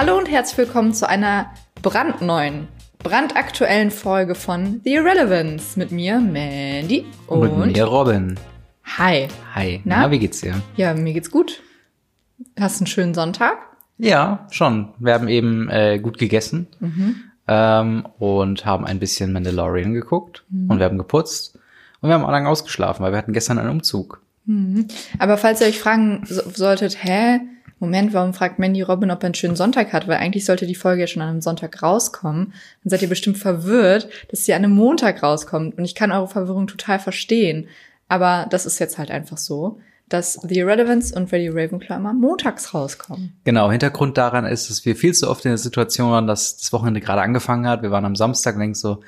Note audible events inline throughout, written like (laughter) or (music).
Hallo und herzlich willkommen zu einer brandneuen, brandaktuellen Folge von The Irrelevance mit mir, Mandy Und, und, mit mir Robin. Hi. Hi. Na? Na? wie geht's dir? Ja, mir geht's gut. Hast einen schönen Sonntag? Ja, schon. Wir haben eben äh, gut gegessen ähm, und haben ein bisschen Mandalorian geguckt und wir haben geputzt und wir haben auch lange ausgeschlafen, weil wir hatten gestern einen Umzug. Aber falls ihr euch fragen so solltet, hä, Moment, warum fragt Mandy Robin, ob er einen schönen Sonntag hat? Weil eigentlich sollte die Folge ja schon an einem Sonntag rauskommen. Dann seid ihr bestimmt verwirrt, dass sie an einem Montag rauskommt. Und ich kann eure Verwirrung total verstehen. Aber das ist jetzt halt einfach so, dass The Irrelevance und Ready Ravenclaw immer montags rauskommen. Genau, Hintergrund daran ist, dass wir viel zu oft in der Situation waren, dass das Wochenende gerade angefangen hat. Wir waren am Samstag denken so,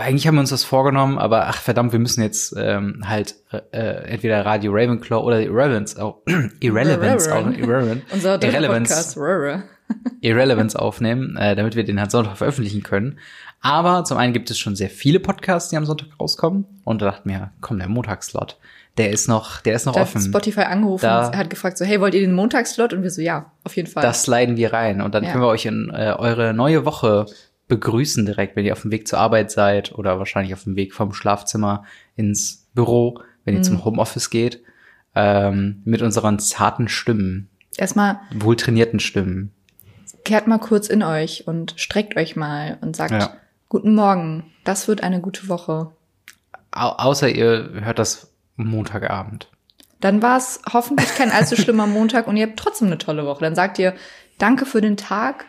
eigentlich haben wir uns das vorgenommen, aber ach verdammt, wir müssen jetzt ähm, halt äh, entweder Radio Ravenclaw oder Irrelevance auch (clears throat) Irrelevance auch Irrelevant, (laughs) Unser dritter (laughs) Irrelevance aufnehmen, äh, damit wir den halt Sonntag veröffentlichen können. Aber zum einen gibt es schon sehr viele Podcasts, die am Sonntag rauskommen. Und da dachten wir, komm, der Montagsslot, der ist noch, der ist noch Da hat offen. Spotify angerufen Da- und hat gefragt so, hey, wollt ihr den Montagsslot? Und wir so, ja, auf jeden Fall. Das leiden wir rein. Und dann Ja. können wir euch in äh, eure neue Woche begrüßen direkt, wenn ihr auf dem Weg zur Arbeit seid oder wahrscheinlich auf dem Weg vom Schlafzimmer ins Büro, wenn Mhm. ihr zum Homeoffice geht, ähm, mit unseren zarten Stimmen, Erstmal wohltrainierten Stimmen. kehrt mal kurz in euch und streckt euch mal und sagt, Ja. guten Morgen, das wird eine gute Woche. Au außer ihr hört das Montagabend. Dann war es hoffentlich kein allzu schlimmer (laughs) Montag und ihr habt trotzdem eine tolle Woche. Dann sagt ihr, danke für den Tag,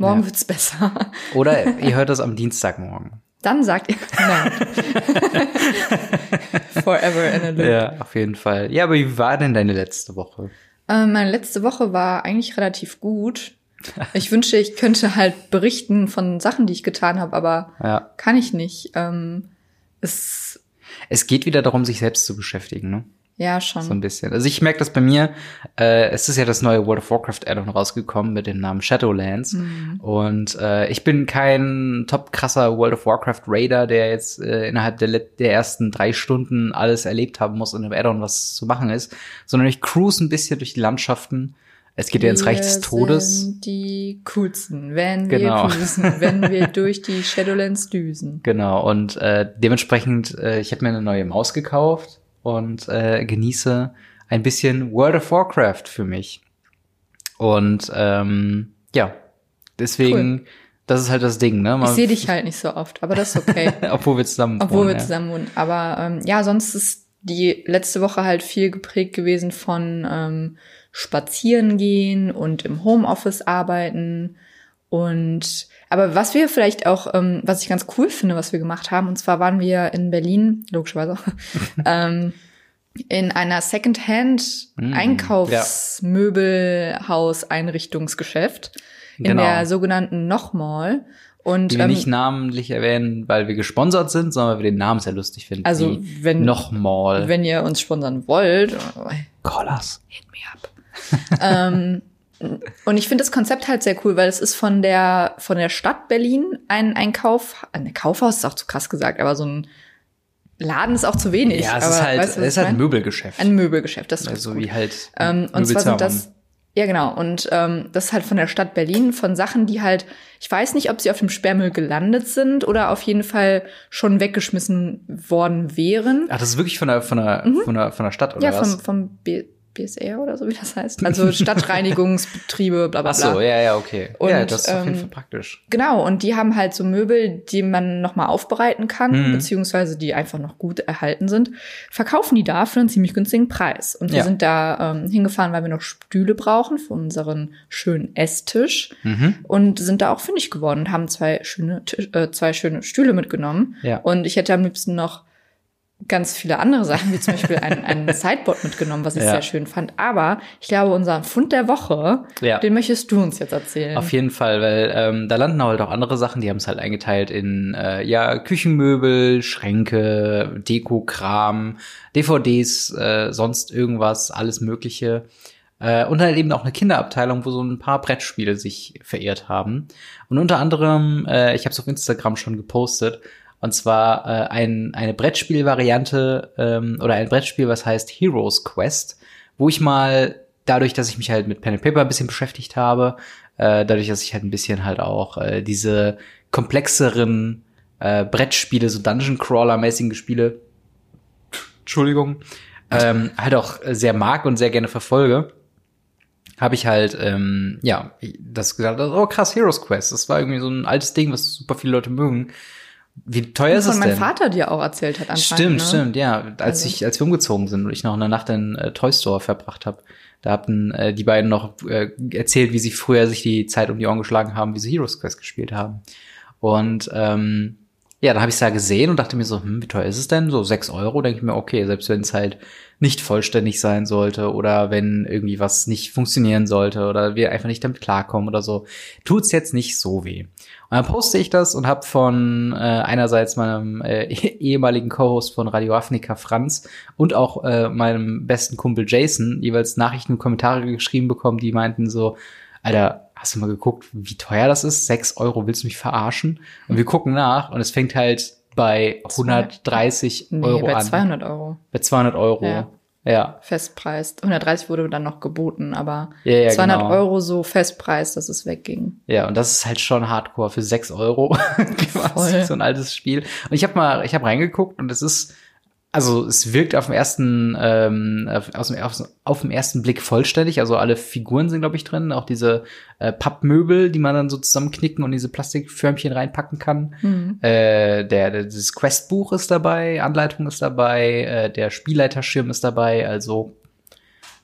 morgen Ja. wird's besser. (laughs) Oder ihr hört das am Dienstagmorgen. Dann sagt ihr, nein. (laughs) Forever in a loop. Ja, auf jeden Fall. Ja, aber wie war denn deine letzte Woche? Ähm, meine letzte Woche war eigentlich relativ gut. Ich wünschte, ich könnte halt berichten von Sachen, die ich getan habe, aber Ja. kann ich nicht. Ähm, es, Es geht wieder darum, sich selbst zu beschäftigen, ne? Ja, schon. So ein bisschen. Also ich merke das bei mir. Äh, es ist ja das neue World of Warcraft Add-on rausgekommen mit dem Namen Shadowlands. Und äh, ich bin kein top krasser World of Warcraft Raider, der jetzt äh, innerhalb der, der ersten drei Stunden alles erlebt haben muss und im Add-on was zu machen ist, sondern ich cruise ein bisschen durch die Landschaften. Es geht ja ins Reich des Wir Todes. Sind die coolsten, wenn wir Genau. cruisen, wenn wir (laughs) durch die Shadowlands düsen. Genau, und äh, dementsprechend, äh, ich habe mir eine neue Maus gekauft und äh, genieße ein bisschen World of Warcraft für mich. Und ähm, ja, deswegen, das ist halt das Ding, ne? Ich Man- sehe dich halt nicht so oft, aber das ist okay. (laughs) Obwohl wir zusammen Obwohl wir wohnen, zusammen wohnen. Aber ähm, ja, sonst ist die letzte Woche halt viel geprägt gewesen von ähm, Spazieren gehen und im Homeoffice arbeiten. Und aber was wir vielleicht auch, ähm, was ich ganz cool finde, was wir gemacht haben, und zwar waren wir in Berlin, logischerweise, (laughs) ähm, in einer Secondhand Mm, Einkaufsmöbelhaus-Einrichtungsgeschäft in Genau. der sogenannten Nochmall. Und Die wir ähm, nicht namentlich erwähnen, weil wir gesponsert sind, sondern weil wir den Namen sehr lustig finden. Also, wenn- Nochmal. wenn ihr uns sponsern wollt, Call us. hit me up. (laughs) ähm, und ich finde das Konzept halt sehr cool, weil es ist von der von der Stadt Berlin ein ein Kauf, ein Kaufhaus ist auch zu krass gesagt, aber so ein Laden ist auch zu wenig. Ja, es aber ist halt, weißt du, es ist halt ein? Möbelgeschäft. ein Möbelgeschäft, das ist also gut. wie halt Ähm, und zwar sind das, ja genau, und ähm, das ist halt von der Stadt Berlin, von Sachen, die halt, ich weiß nicht, ob sie auf dem Sperrmüll gelandet sind oder auf jeden Fall schon weggeschmissen worden wären. Ach, das ist wirklich von der, von der, von der, von der Stadt, oder Mhm. Ja, was? vom, vom B BSR oder so, wie das heißt. (laughs) Also Stadtreinigungsbetriebe, bla bla Ach so, bla. ja, ja, okay. Und, ja, das ist auf jeden ähm, Fall praktisch. Genau, und die haben halt so Möbel, die man nochmal aufbereiten kann, Mhm. beziehungsweise die einfach noch gut erhalten sind, verkaufen die da für einen ziemlich günstigen Preis. Und wir Ja. sind da ähm, hingefahren, weil wir noch Stühle brauchen für unseren schönen Esstisch Mhm. und sind da auch fündig geworden und haben zwei schöne, Tisch, äh, zwei schöne Stühle mitgenommen. Ja. Und ich hätte am liebsten noch ganz viele andere Sachen, wie zum Beispiel ein, ein (laughs) Sideboard mitgenommen, was ich Ja. sehr schön fand. Aber ich glaube, unser Fund der Woche, Ja. den möchtest du uns jetzt erzählen. Auf jeden Fall, weil ähm, da landen halt auch andere Sachen, die haben es halt eingeteilt in äh, ja Küchenmöbel, Schränke, Dekokram, DVDs, äh, sonst irgendwas, alles Mögliche. Äh, und halt eben auch eine Kinderabteilung, wo so ein paar Brettspiele sich verehrt haben. Und unter anderem, äh, ich habe es auf Instagram schon gepostet, und zwar äh, ein, eine Brettspielvariante ähm, oder ein Brettspiel, was heißt Heroes Quest, wo ich mal dadurch, dass ich mich halt mit Pen and Paper ein bisschen beschäftigt habe, äh, dadurch, dass ich halt ein bisschen halt auch äh, diese komplexeren äh, Brettspiele, so Dungeon Crawler-mäßige Spiele, Entschuldigung, ähm, halt auch sehr mag und sehr gerne verfolge, habe ich halt, ähm, ja, das gesagt, oh krass, Heroes Quest, das war irgendwie so ein altes Ding, was super viele Leute mögen. Wie teuer ist es denn? mein Vater dir auch erzählt hat anscheinend. Stimmt, ne? stimmt, ja. Als Also- ich, als wir umgezogen sind und ich noch eine Nacht in äh, Toy Store verbracht habe, da hatten äh, die beiden noch äh, erzählt, wie sie früher sich die Zeit um die Ohren geschlagen haben, wie sie Heroes Quest gespielt haben. Und ähm, ja, dann habe ich es da gesehen und dachte mir so, hm, wie teuer ist es denn? So sechs Euro, denke ich mir, okay, selbst wenn es halt nicht vollständig sein sollte oder wenn irgendwie was nicht funktionieren sollte oder wir einfach nicht damit klarkommen oder so, tut's jetzt nicht so weh. Und dann poste ich das und habe von äh, einerseits meinem äh, (laughs) ehemaligen Co-Host von Radio Afrika Franz und auch äh, meinem besten Kumpel Jason jeweils Nachrichten und Kommentare geschrieben bekommen, die meinten so, Alter, hast du mal geguckt, wie teuer das ist? Sechs Euro, willst du mich verarschen? Und wir gucken nach und es fängt halt bei 130 Nee, Euro bei an. 200 Euro Bei 200 Euro. Ja. Ja. Festpreis. 130 wurde dann noch geboten, aber Ja, ja, 200 genau. Euro so Festpreis, dass es wegging. Ja, und das ist halt schon Hardcore für 6 Euro. (laughs) Voll. Quasi so ein altes Spiel. Und ich habe mal, ich habe reingeguckt und es ist, also es wirkt auf dem ersten, ähm, auf, aus dem, auf, auf dem ersten Blick vollständig. Also alle Figuren sind, glaube ich, drin. Auch diese äh, Pappmöbel, die man dann so zusammenknicken und diese Plastikförmchen reinpacken kann. Mhm. Äh, der, der, das Questbuch ist dabei, Anleitung ist dabei, äh, der Spielleiterschirm ist dabei. Also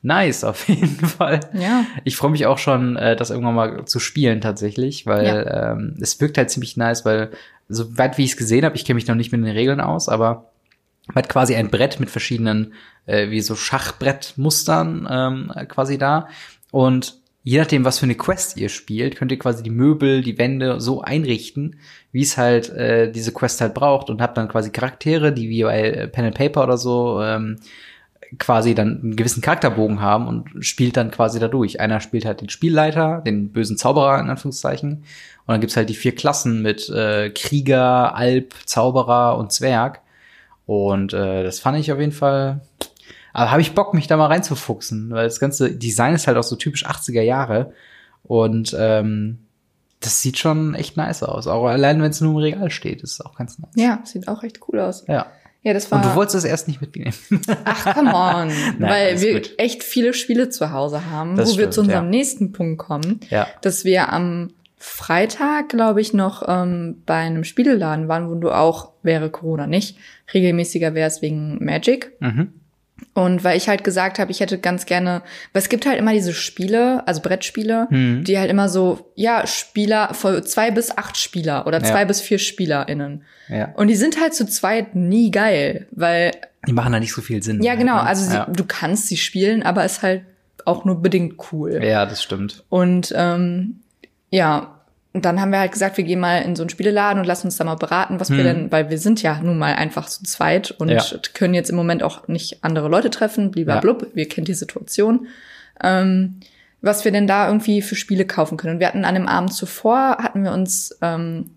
nice auf (laughs) jeden Fall. Ja. Ich freue mich auch schon, äh, das irgendwann mal zu spielen tatsächlich, weil ähm, es wirkt halt ziemlich nice, weil so weit wie ich es gesehen habe, ich kenne mich noch nicht mit den Regeln aus, aber man hat quasi ein Brett mit verschiedenen, äh, wie so Schachbrettmustern ähm, quasi da. Und je nachdem, was für eine Quest ihr spielt, könnt ihr quasi die Möbel, die Wände so einrichten, wie es halt äh, diese Quest halt braucht und habt dann quasi Charaktere, die wie bei äh, Pen and Paper oder so ähm, quasi dann einen gewissen Charakterbogen haben und spielt dann quasi dadurch. Einer spielt halt den Spielleiter, den bösen Zauberer in Anführungszeichen. Und dann gibt's halt die vier Klassen mit äh, Krieger, Alp, Zauberer und Zwerg. Und äh, das fand ich auf jeden Fall. Aber habe ich Bock, mich da mal reinzufuchsen, weil das ganze Design ist halt auch so typisch 80er Jahre. Und ähm, das sieht schon echt nice aus. Auch allein, wenn es nur im Regal steht, ist es auch ganz nice. Ja, sieht auch recht cool aus. Ja. Ja, das war. Und du wolltest es erst nicht mitnehmen. Ach, come on. (laughs) weil alles wir gut. echt viele Spiele zu Hause haben, Das wo wir stimmt, zu unserem ja. nächsten Punkt kommen, ja. dass wir am Freitag, glaube ich, noch ähm, bei einem Spieleladen waren, wo du auch, wäre Corona nicht, regelmäßiger wärst wegen Magic. Mhm. Und weil ich halt gesagt habe, ich hätte ganz gerne, weil es gibt halt immer diese Spiele, also Brettspiele, Mhm. die halt immer so, ja, Spieler, von zwei bis acht Spieler oder Ja. zwei bis vier SpielerInnen. Ja. Und die sind halt zu zweit nie geil, weil, Die machen da nicht so viel Sinn. ja genau, ne? also sie, ja. du kannst sie spielen, aber ist halt auch nur bedingt cool. ja, das stimmt. Und ähm, ja, und dann haben wir halt gesagt, wir gehen mal in so einen Spieleladen und lassen uns da mal beraten, was wir Hm. denn, weil wir sind ja nun mal einfach zu zweit und Ja. können jetzt im Moment auch nicht andere Leute treffen, blub, wir kennen die Situation. Ähm, was wir denn da irgendwie für Spiele kaufen können. Und wir hatten an dem Abend zuvor, hatten wir uns, ähm,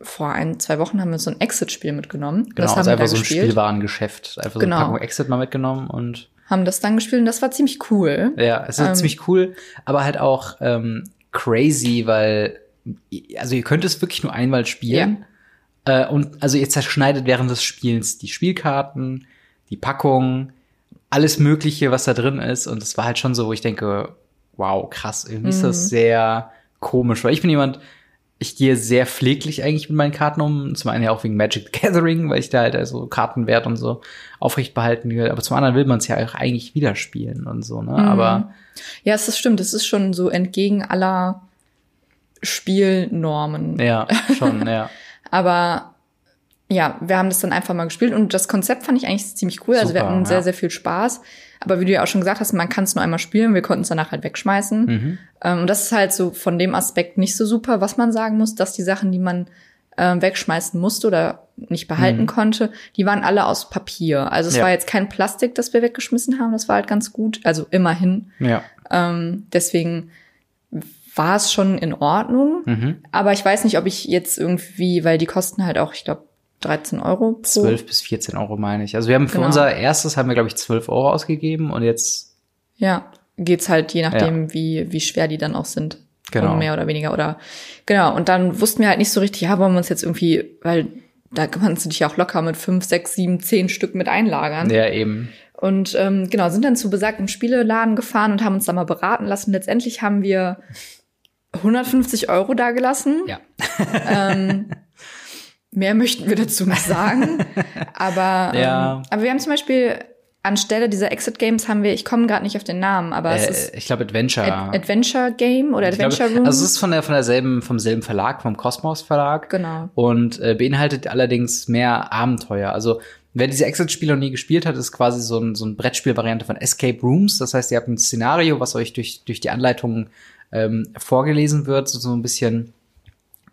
vor ein, zwei Wochen haben wir so ein Exit-Spiel mitgenommen. Genau, das haben also wir einfach da so ein gespielt. Spielwarengeschäft. Einfach Genau. so eine Packung Exit mal mitgenommen und Haben das dann gespielt und das war ziemlich cool. ja, es ist Ähm, ziemlich cool, aber halt auch ähm, crazy, weil also ihr könnt es wirklich nur einmal spielen. Äh, und also ihr zerschneidet während des Spielens die Spielkarten, die Packung, alles Mögliche, was da drin ist. Und es war halt schon so, wo ich denke, wow, krass, irgendwie ist Mhm. das sehr komisch, weil ich bin jemand, ich gehe sehr pfleglich eigentlich mit meinen Karten um. Zum einen ja auch wegen Magic the Gathering, weil ich da halt also Kartenwert und so aufrecht behalten will. Aber zum anderen will man es ja auch eigentlich wieder spielen und so, ne? Mhm. Aber Ja, es ist stimmt. Es ist schon so entgegen aller Spielnormen. ja, schon, ja. (laughs) Aber ja, wir haben das dann einfach mal gespielt und das Konzept fand ich eigentlich ziemlich cool. also wir Super, hatten sehr, ja. sehr viel Spaß. Aber wie du ja auch schon gesagt hast, man kann es nur einmal spielen. Wir konnten es danach halt wegschmeißen. Mhm. Ähm, und das ist halt so von dem Aspekt nicht so super, was man sagen muss, dass die Sachen, die man ähm, wegschmeißen musste oder nicht behalten Mhm. konnte, die waren alle aus Papier. Also es Ja. war jetzt kein Plastik, das wir weggeschmissen haben. Das war halt ganz gut. Also immerhin. Ja. Ähm, deswegen war es schon in Ordnung. Mhm. Aber ich weiß nicht, ob ich jetzt irgendwie, weil die kosten halt auch, ich glaube, 13 Euro pro. 12 bis 14 Euro meine ich. Also wir haben für Genau. unser erstes haben wir, glaube ich, 12 Euro ausgegeben und jetzt Ja. geht's halt je nachdem, wie, wie schwer die dann auch sind. Genau. Mehr oder weniger. Oder genau. Und dann wussten wir halt nicht so richtig, ja, wollen wir uns jetzt irgendwie, weil da kannst du dich auch locker mit fünf, sechs, sieben, zehn Stück mit einlagern. Ja, eben. Und ähm, genau, sind dann zu besagtem Spieleladen gefahren und haben uns da mal beraten lassen. Letztendlich haben wir 150 Euro dagelassen. Ja. Ähm, (laughs) mehr möchten wir dazu nicht sagen. (laughs) Aber, Ja. ähm, aber wir haben zum Beispiel anstelle dieser Exit Games haben wir, ich komme gerade nicht auf den Namen, aber es ist Äh, ich glaube Adventure. Ad Adventure Game oder Ich glaube, Adventure Room. also es ist von der von derselben vom selben Verlag, vom Kosmos Verlag. Genau. Und äh, beinhaltet allerdings mehr Abenteuer. Also wer diese Exit-Spiele noch nie gespielt hat, ist quasi so ein, so ein Brettspielvariante von Escape Rooms. Das heißt, ihr habt ein Szenario, was euch durch durch die Anleitungen ähm, vorgelesen wird, so, so ein bisschen äh,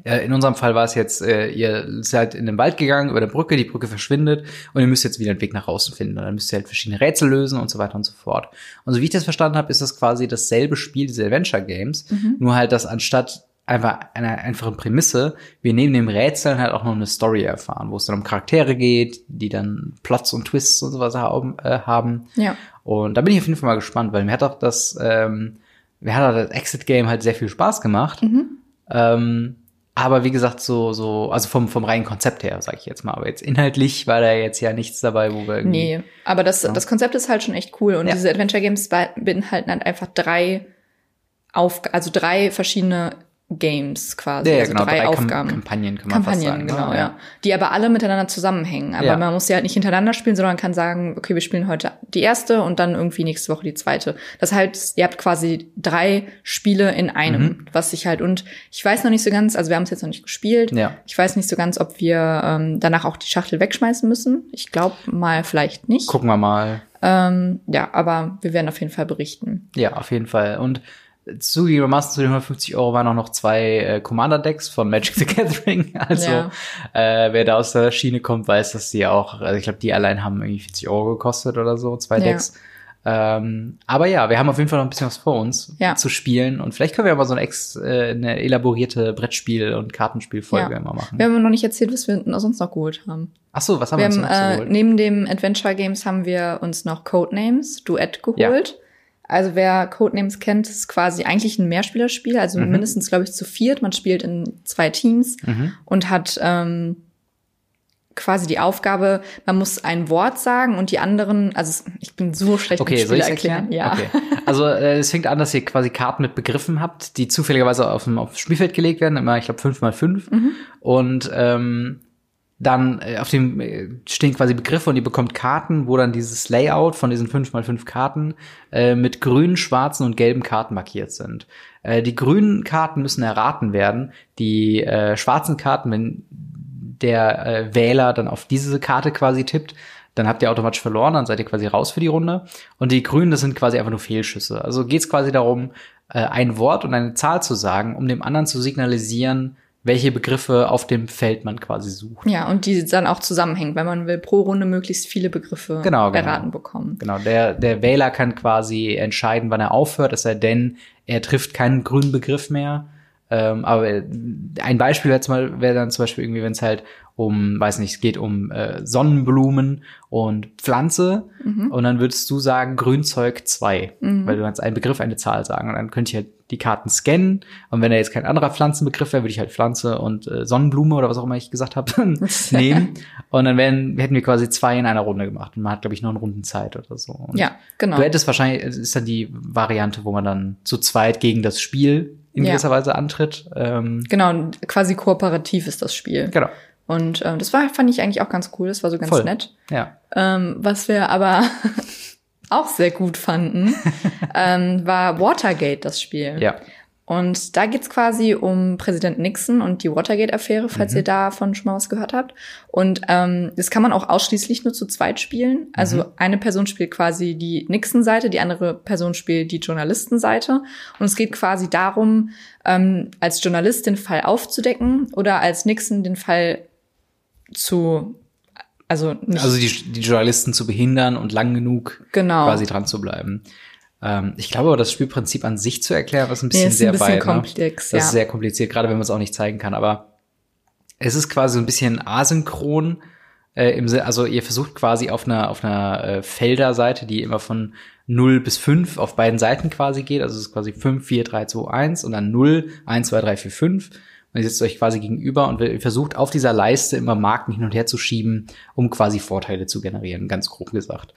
in unserem Fall war es jetzt, äh, ihr seid in den Wald gegangen, über der Brücke, die Brücke verschwindet und ihr müsst jetzt wieder einen Weg nach außen finden. Und dann müsst ihr halt verschiedene Rätsel lösen und so weiter und so fort. Und so wie ich das verstanden habe, ist das quasi dasselbe Spiel, diese Adventure Games, nur halt, dass anstatt einfach einer einfachen Prämisse, wir neben dem Rätseln halt auch noch eine Story erfahren, wo es dann um Charaktere geht, die dann Plots und Twists und sowas haben. Äh, haben. Ja. Und da bin ich auf jeden Fall mal gespannt, weil mir hat auch das, ähm, mir hat auch das Exit-Game halt sehr viel Spaß gemacht. Ähm, aber wie gesagt, so, so, also vom, vom reinen Konzept her, sage ich jetzt mal. Aber jetzt inhaltlich war da jetzt ja nichts dabei, wo wir irgendwie. Nee, aber das, das Konzept ist halt schon echt cool. Und Ja. diese Adventure Games be- beinhalten halt einfach drei auf, also drei verschiedene Games quasi. Ja, ja, also genau, drei, drei Aufgaben. Kampagnen kann man Kampagnen, sagen, ne? genau, Ja. ja. Die aber alle miteinander zusammenhängen. Aber Ja. man muss sie halt nicht hintereinander spielen, sondern kann sagen, okay, wir spielen heute die erste und dann irgendwie nächste Woche die zweite. Das heißt, ihr habt quasi drei Spiele in einem, Mhm. was sich halt, und ich weiß noch nicht so ganz, also wir haben es jetzt noch nicht gespielt. Ja. Ich weiß nicht so ganz, ob wir ähm, danach auch die Schachtel wegschmeißen müssen. Ich glaube mal vielleicht nicht. Gucken wir mal. Ähm, ja, aber wir werden auf jeden Fall berichten. Ja, auf jeden Fall. Und zugegebenermaßen zu den 150 Euro waren auch noch zwei äh, Commander-Decks von Magic the Gathering. (laughs) Also Ja. äh, wer da aus der Schiene kommt, weiß, dass die auch, also ich glaube, die allein haben irgendwie 40 Euro gekostet oder so, zwei Ja. Decks. Ähm, aber ja, wir haben auf jeden Fall noch ein bisschen was vor uns Ja. zu spielen. Und vielleicht können wir aber so eine, ex, äh, eine elaborierte Brettspiel- und Kartenspielfolge Ja. immer machen. Wir haben noch nicht erzählt, was wir sonst noch geholt haben. Ach so, was haben Wir wir, haben, uns noch äh, geholt? neben dem Adventure Games haben wir uns noch Codenames Duett geholt. Also wer Codenames kennt, ist quasi eigentlich ein Mehrspielerspiel, also Mhm. mindestens, glaube ich, zu viert. Man spielt in zwei Teams Mhm. und hat ähm, quasi die Aufgabe, man muss ein Wort sagen und die anderen, also ich bin so schlecht Okay, mit Spiele erklären? Ja. Okay. Also äh, es fängt an, dass ihr quasi Karten mit Begriffen habt, die zufälligerweise auf dem, auf Spielfeld gelegt werden, immer, ich glaube, fünf mal fünf. Mhm. Und ähm, dann äh, auf dem äh, stehen quasi Begriffe und ihr bekommt Karten, wo dann dieses Layout von diesen fünf mal fünf Karten äh, mit grünen, schwarzen und gelben Karten markiert sind. Äh, die grünen Karten müssen erraten werden. Die äh, schwarzen Karten, wenn der äh, Wähler dann auf diese Karte quasi tippt, dann habt ihr automatisch verloren, dann seid ihr quasi raus für die Runde. Und die Grünen, das sind quasi einfach nur Fehlschüsse. Also geht es quasi darum, äh, ein Wort und eine Zahl zu sagen, um dem anderen zu signalisieren, welche Begriffe auf dem Feld man quasi sucht. ja, und die dann auch zusammenhängen, weil man will pro Runde möglichst viele Begriffe Genau, genau. erraten bekommen. Genau, der, der Wähler kann quasi entscheiden, wann er aufhört, es sei denn, er trifft keinen grünen Begriff mehr. Ähm, aber äh, ein Beispiel wäre mal- wäre dann zum Beispiel irgendwie, wenn es halt um, weiß nicht, es geht um äh, Sonnenblumen und Pflanze und dann würdest du sagen Grünzeug 2, weil du kannst einen Begriff, eine Zahl sagen und dann könnte ich halt die Karten scannen und wenn da jetzt kein anderer Pflanzenbegriff wäre, würde ich halt Pflanze und äh, Sonnenblume oder was auch immer ich gesagt habe (laughs) nehmen und dann wären, hätten wir quasi zwei in einer Runde gemacht und man hat glaube ich noch eine Rundenzeit oder so. Und Ja, genau. Du hättest wahrscheinlich, ist dann die Variante, wo man dann zu zweit gegen das Spiel in Ja. gewisser Weise antritt. Ähm, Genau, und quasi kooperativ ist das Spiel. genau. Und ähm, das war, fand ich eigentlich auch ganz cool. Das war so ganz Voll. nett. Ja. Ähm, was wir aber (laughs) auch sehr gut fanden, (laughs) ähm, war Watergate, das Spiel. Ja. Und da geht's quasi um Präsident Nixon und die Watergate-Affäre, falls Mhm. ihr davon schon mal was gehört habt. Und ähm, das kann man auch ausschließlich nur zu zweit spielen. Also Mhm. eine Person spielt quasi die Nixon-Seite, die andere Person spielt die Journalistenseite. Und es geht quasi darum, ähm, als Journalist den Fall aufzudecken oder als Nixon den Fall zu, also nicht Also die, die Journalisten zu behindern und lang genug Genau. quasi dran zu bleiben. Ähm, ich glaube aber, das Spielprinzip an sich zu erklären, ist ein bisschen Nee, ist ein sehr bisschen weit. ne? komplex, Das ja. ist sehr kompliziert, gerade wenn man es auch nicht zeigen kann. Aber es ist quasi so ein bisschen asynchron. Äh, im, also ihr versucht quasi auf einer, auf einer äh, Felderseite, die immer von 0 bis 5 auf beiden Seiten quasi geht. Also es ist quasi 5, 4, 3, 2, 1 und dann 0, 1, 2, 3, 4, 5. Und ihr sitzt euch quasi gegenüber und versucht auf dieser Leiste immer Marken hin und her zu schieben, um quasi Vorteile zu generieren, ganz grob gesagt.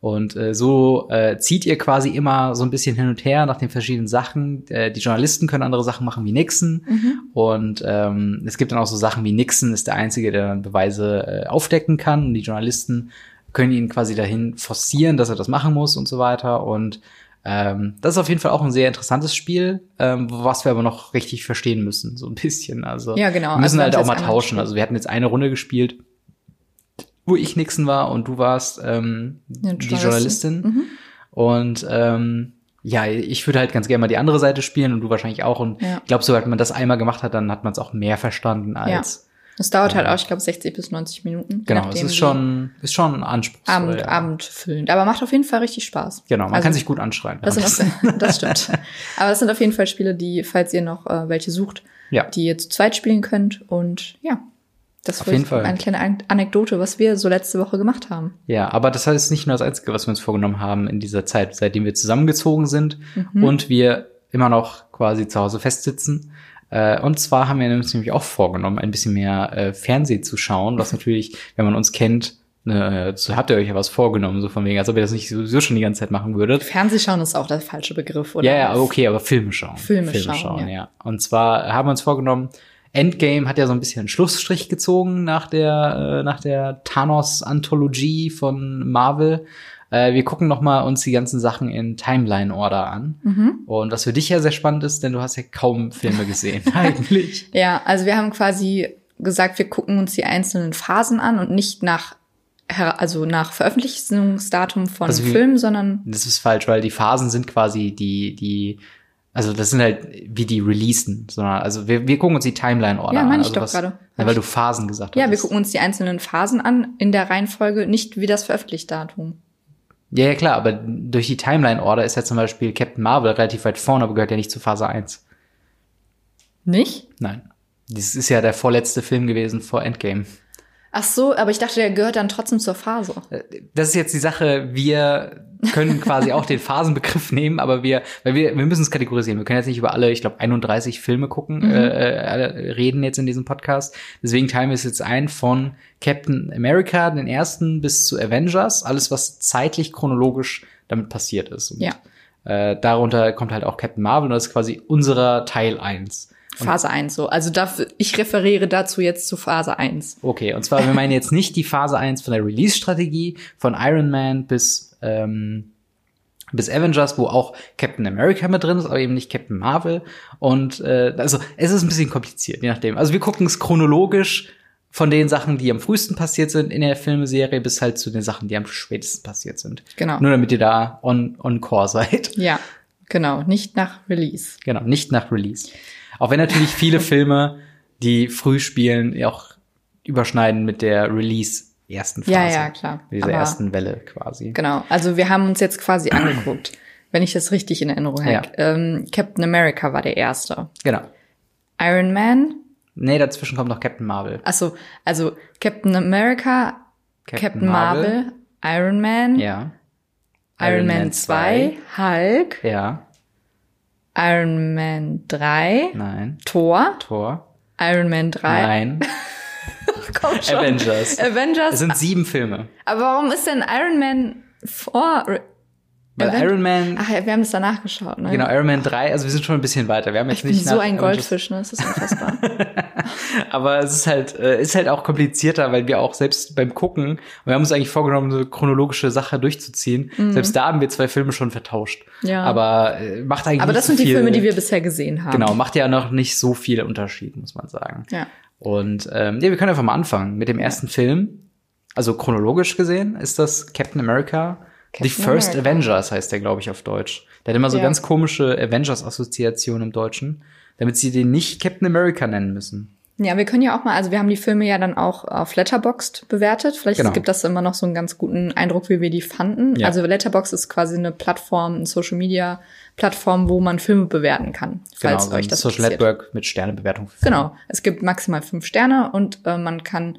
Und äh, so äh, zieht ihr quasi immer so ein bisschen hin und her nach den verschiedenen Sachen. Äh, die Journalisten können andere Sachen machen wie Nixon. Mhm. Und ähm, es gibt dann auch so Sachen wie Nixon ist der Einzige, der dann Beweise äh, aufdecken kann. Und die Journalisten können ihn quasi dahin forcieren, dass er das machen muss und so weiter. Und ähm, das ist auf jeden Fall auch ein sehr interessantes Spiel, ähm, was wir aber noch richtig verstehen müssen, so ein bisschen. Also ja, genau. wir müssen also, halt auch mal tauschen. Also wir hatten jetzt eine Runde gespielt, wo ich Nixon war und du warst ähm, ja, die Journalistin. Mhm. Und ähm, ja, ich würde halt ganz gerne mal die andere Seite spielen und du wahrscheinlich auch. Und ja. ich glaube, sobald man das einmal gemacht hat, dann hat man es auch mehr verstanden als das dauert halt auch, ich glaube, 60 bis 90 Minuten. Genau, es ist schon, ist schon anspruchsvoll. Abend, ja. abendfüllend. Aber macht auf jeden Fall richtig Spaß. Genau, man also, kann sich gut anschreien. Das, sind (laughs) das stimmt. Aber das sind auf jeden Fall Spiele, die, falls ihr noch äh, welche sucht, ja. die ihr zu zweit spielen könnt. Und ja, das war eine kleine Anekdote, was wir so letzte Woche gemacht haben. Ja, aber das heißt nicht nur das Einzige, was wir uns vorgenommen haben in dieser Zeit, seitdem wir zusammengezogen sind mhm. und wir immer noch quasi zu Hause festsitzen. Äh, und zwar haben wir uns nämlich auch vorgenommen, ein bisschen mehr äh, Fernsehen zu schauen, was natürlich, wenn man uns kennt, äh, so habt ihr euch ja was vorgenommen, so von wegen, als ob ihr das nicht sowieso schon die ganze Zeit machen würdet. Fernsehschauen ist auch der falsche Begriff, oder? Ja, ja, okay, aber Filme schauen. Filme, Filme schauen, schauen ja. ja. Und zwar haben wir uns vorgenommen, Endgame hat ja so ein bisschen einen Schlussstrich gezogen nach der, äh, nach der Thanos-Anthologie von Marvel. Äh, wir gucken noch mal uns die ganzen Sachen in Timeline-Order an. Mhm. Und was für dich ja sehr spannend ist, denn du hast ja kaum Filme gesehen (laughs) eigentlich. Ja, also wir haben quasi gesagt, wir gucken uns die einzelnen Phasen an und nicht nach also nach Veröffentlichungsdatum von also Filmen, sondern das ist falsch, weil die Phasen sind quasi die die also das sind halt wie die releasen, sondern also wir, wir gucken uns die Timeline Order ja, meine an. Ich also doch gerade. Ja, weil du Phasen gesagt hast. Ja, wir gucken uns die einzelnen Phasen an in der Reihenfolge, nicht wie das Veröffentlichungsdatum. Ja, ja, klar, aber durch die Timeline-Order ist ja zum Beispiel Captain Marvel relativ weit vorne, aber gehört ja nicht zu Phase 1. Nicht? Nein. Das ist ja der vorletzte Film gewesen vor Endgame. Ach so, aber ich dachte, der gehört dann trotzdem zur Phase. Äh, das ist jetzt die Sache, wir können (laughs) quasi auch den Phasenbegriff nehmen, aber wir, weil wir, wir müssen es kategorisieren. Wir können jetzt nicht über alle, ich glaube, 31 Filme gucken, mhm. äh, äh, reden jetzt in diesem Podcast. Deswegen teilen wir es jetzt ein von Captain America, den ersten, bis zu Avengers, alles, was zeitlich chronologisch damit passiert ist. Und, ja. Äh, darunter kommt halt auch Captain Marvel und das ist quasi unserer Teil eins. Phase 1 so. Also dafür, ich referiere dazu jetzt zu Phase 1. Okay, und zwar, wir meinen jetzt nicht die Phase 1 von der Release-Strategie, von Iron Man bis, ähm, bis Avengers, wo auch Captain America mit drin ist, aber eben nicht Captain Marvel. Und äh, also es ist ein bisschen kompliziert, je nachdem. Also wir gucken es chronologisch von den Sachen, die am frühesten passiert sind in der Filmserie, bis halt zu den Sachen, die am spätesten passiert sind. Genau. Nur damit ihr da on, on core seid. Ja, genau. Nicht nach Release. Genau, nicht nach Release. Auch wenn natürlich viele Filme, die früh spielen, auch überschneiden mit der Release ersten Phase. Ja, ja, klar. Mit dieser Aber ersten Welle quasi. Genau. Also wir haben uns jetzt quasi (clears throat) angeguckt, wenn ich das richtig in Erinnerung habe. Ja. Ähm, Captain America war der erste. Genau. Iron Man. Nee, dazwischen kommt noch Captain Marvel. Achso, also Captain America, Captain, Captain Marvel, Marvel, Iron Man. Ja. Iron, Iron Man 2, Hulk. Ja. Iron Man 3. Nein. Thor. Thor. Iron Man 3. Nein. (laughs) Komm schon. Avengers. Avengers. Es sind sieben Filme. Aber warum ist denn Iron Man vor weil Event Iron Man. Ach ja, wir haben es danach geschaut, ne? Genau, Iron Man 3, also wir sind schon ein bisschen weiter. Wir haben jetzt ich nicht bin so ein Goldfisch, ne? Das ist unfassbar. (laughs) Aber es ist halt, äh, ist halt auch komplizierter, weil wir auch selbst beim Gucken, wir haben uns eigentlich vorgenommen, so eine chronologische Sache durchzuziehen. Mhm. Selbst da haben wir zwei Filme schon vertauscht. Ja. Aber äh, macht eigentlich Aber das so sind die Filme, die wir bisher gesehen haben. Genau, macht ja noch nicht so viel Unterschied, muss man sagen. Ja. Und ähm, ja, wir können einfach mal anfangen mit dem ersten Film. Also chronologisch gesehen ist das Captain America The First America. Avengers heißt der, glaube ich, auf Deutsch. Der hat immer so ja. ganz komische Avengers-Assoziationen im Deutschen, damit sie den nicht Captain America nennen müssen. Ja, wir können ja auch mal, also wir haben die Filme ja dann auch auf Letterboxd bewertet. Vielleicht genau. gibt das immer noch so einen ganz guten Eindruck, wie wir die fanden. Ja. Also Letterboxd ist quasi eine Plattform, eine Social Media Plattform, wo man Filme bewerten kann, falls genau, euch das Social Network mit Sternebewertung. Genau. Es gibt maximal fünf Sterne und äh, man kann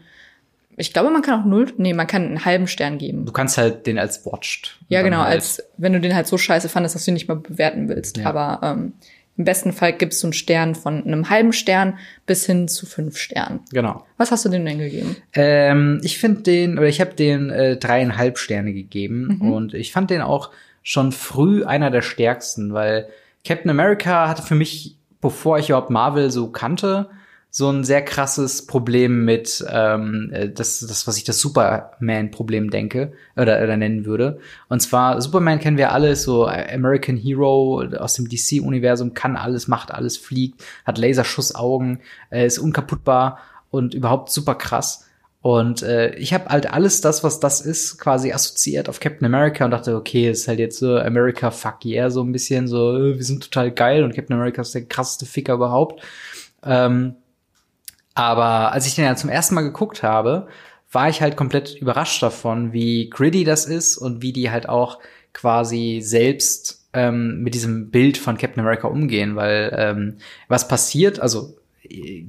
Ich glaube, man kann auch null, nee, man kann einen halben Stern geben. Du kannst halt den als watched. Ja, genau, halt, als wenn du den halt so scheiße fandest, dass du ihn nicht mal bewerten willst. Ja. Aber ähm, im besten Fall gibst du einen Stern von einem halben Stern bis hin zu fünf Sternen. Genau. Was hast du dem denn gegeben? Ähm, ich finde den, oder ich habe den äh, dreieinhalb Sterne gegeben und ich fand den auch schon früh einer der stärksten, weil Captain America hatte für mich, bevor ich überhaupt Marvel so kannte, so ein sehr krasses Problem mit ähm, äh, das, das, was ich das Superman-Problem denke oder, oder nennen würde. Und zwar, Superman kennen wir alle, so American Hero aus dem DC-Universum, kann alles, macht alles, fliegt, hat Laserschussaugen, äh, ist unkaputtbar und überhaupt super krass. Und äh, ich habe halt alles das, was das ist, quasi assoziiert auf Captain America und dachte, okay, ist halt jetzt so America fuck yeah, so ein bisschen so, äh, wir sind total geil und Captain America ist der krasseste Ficker überhaupt. Ähm, aber als ich den ja zum ersten Mal geguckt habe, war ich halt komplett überrascht davon, wie gritty das ist und wie die halt auch quasi selbst ähm, mit diesem Bild von Captain America umgehen, weil ähm, was passiert, also äh,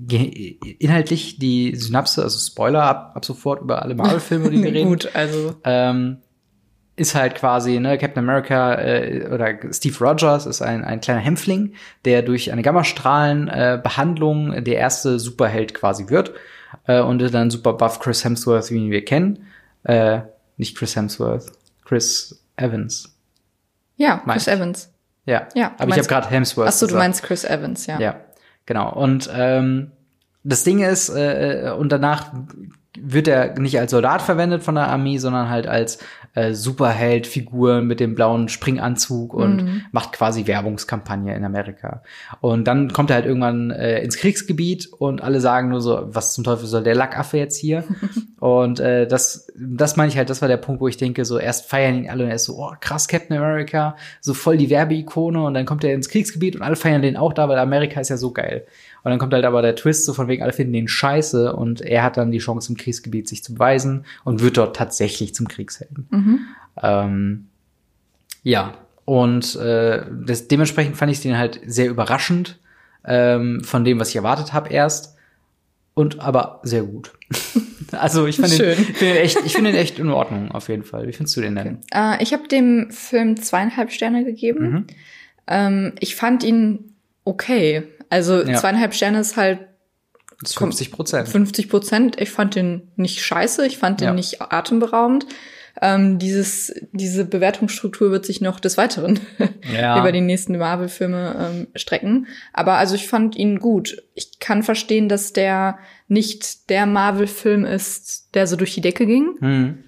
inhaltlich die Synapse, also Spoiler ab, ab sofort über alle Marvel-Filme, die wir (laughs) reden, Gut, also. Ähm, ist halt quasi, ne, Captain America äh, oder Steve Rogers ist ein, ein kleiner Hämpfling, der durch eine Gammastrahlenbehandlung äh, Behandlung der erste Superheld quasi wird äh, und dann super buff Chris Hemsworth, wie ihn wir kennen. Äh, nicht Chris Hemsworth, Chris Evans. ja, Chris Meinst- Evans. Ja, Ja, aber ich habe gerade Hemsworth Ach so, du meinst Chris Evans, ja. Ja, genau. Und ähm, das Ding ist, äh, und danach wird er nicht als Soldat verwendet von der Armee, sondern halt als äh, Superheld-Figur mit dem blauen Springanzug und macht quasi Werbungskampagne in Amerika. Und dann kommt er halt irgendwann äh, ins Kriegsgebiet und alle sagen nur so, was zum Teufel soll der Lackaffe jetzt hier? (laughs) und äh, das, das meine ich halt, das war der Punkt, wo ich denke, so erst feiern ihn alle und er ist so, oh krass, Captain America, so voll die Werbeikone und dann kommt er ins Kriegsgebiet und alle feiern den auch da, weil Amerika ist ja so geil. Und dann kommt halt aber der Twist, so von wegen, alle finden den scheiße und er hat dann die Chance im Kriegsgebiet sich zu beweisen und wird dort tatsächlich zum Kriegshelden. Ähm, ja, und äh, das, dementsprechend fand ich den halt sehr überraschend ähm, von dem, was ich erwartet habe erst. Und aber sehr gut. (laughs) also ich den, finde den echt, ich finde den echt in Ordnung, auf jeden Fall. Wie findest du den denn? Äh, ich habe dem Film zweieinhalb Sterne gegeben. Mhm. Ähm, ich fand ihn okay. Also Ja. zweieinhalb Sterne ist halt Das ist Komm, 50 Prozent. 50 Prozent. Ich fand den nicht scheiße, ich fand den Ja. nicht atemberaubend. Ähm, dieses, diese Bewertungsstruktur wird sich noch des Weiteren (laughs) Ja. über die nächsten Marvel-Filme ähm, strecken. Aber also ich fand ihn gut. Ich kann verstehen, dass der nicht der Marvel-Film ist, der so durch die Decke ging. Hm.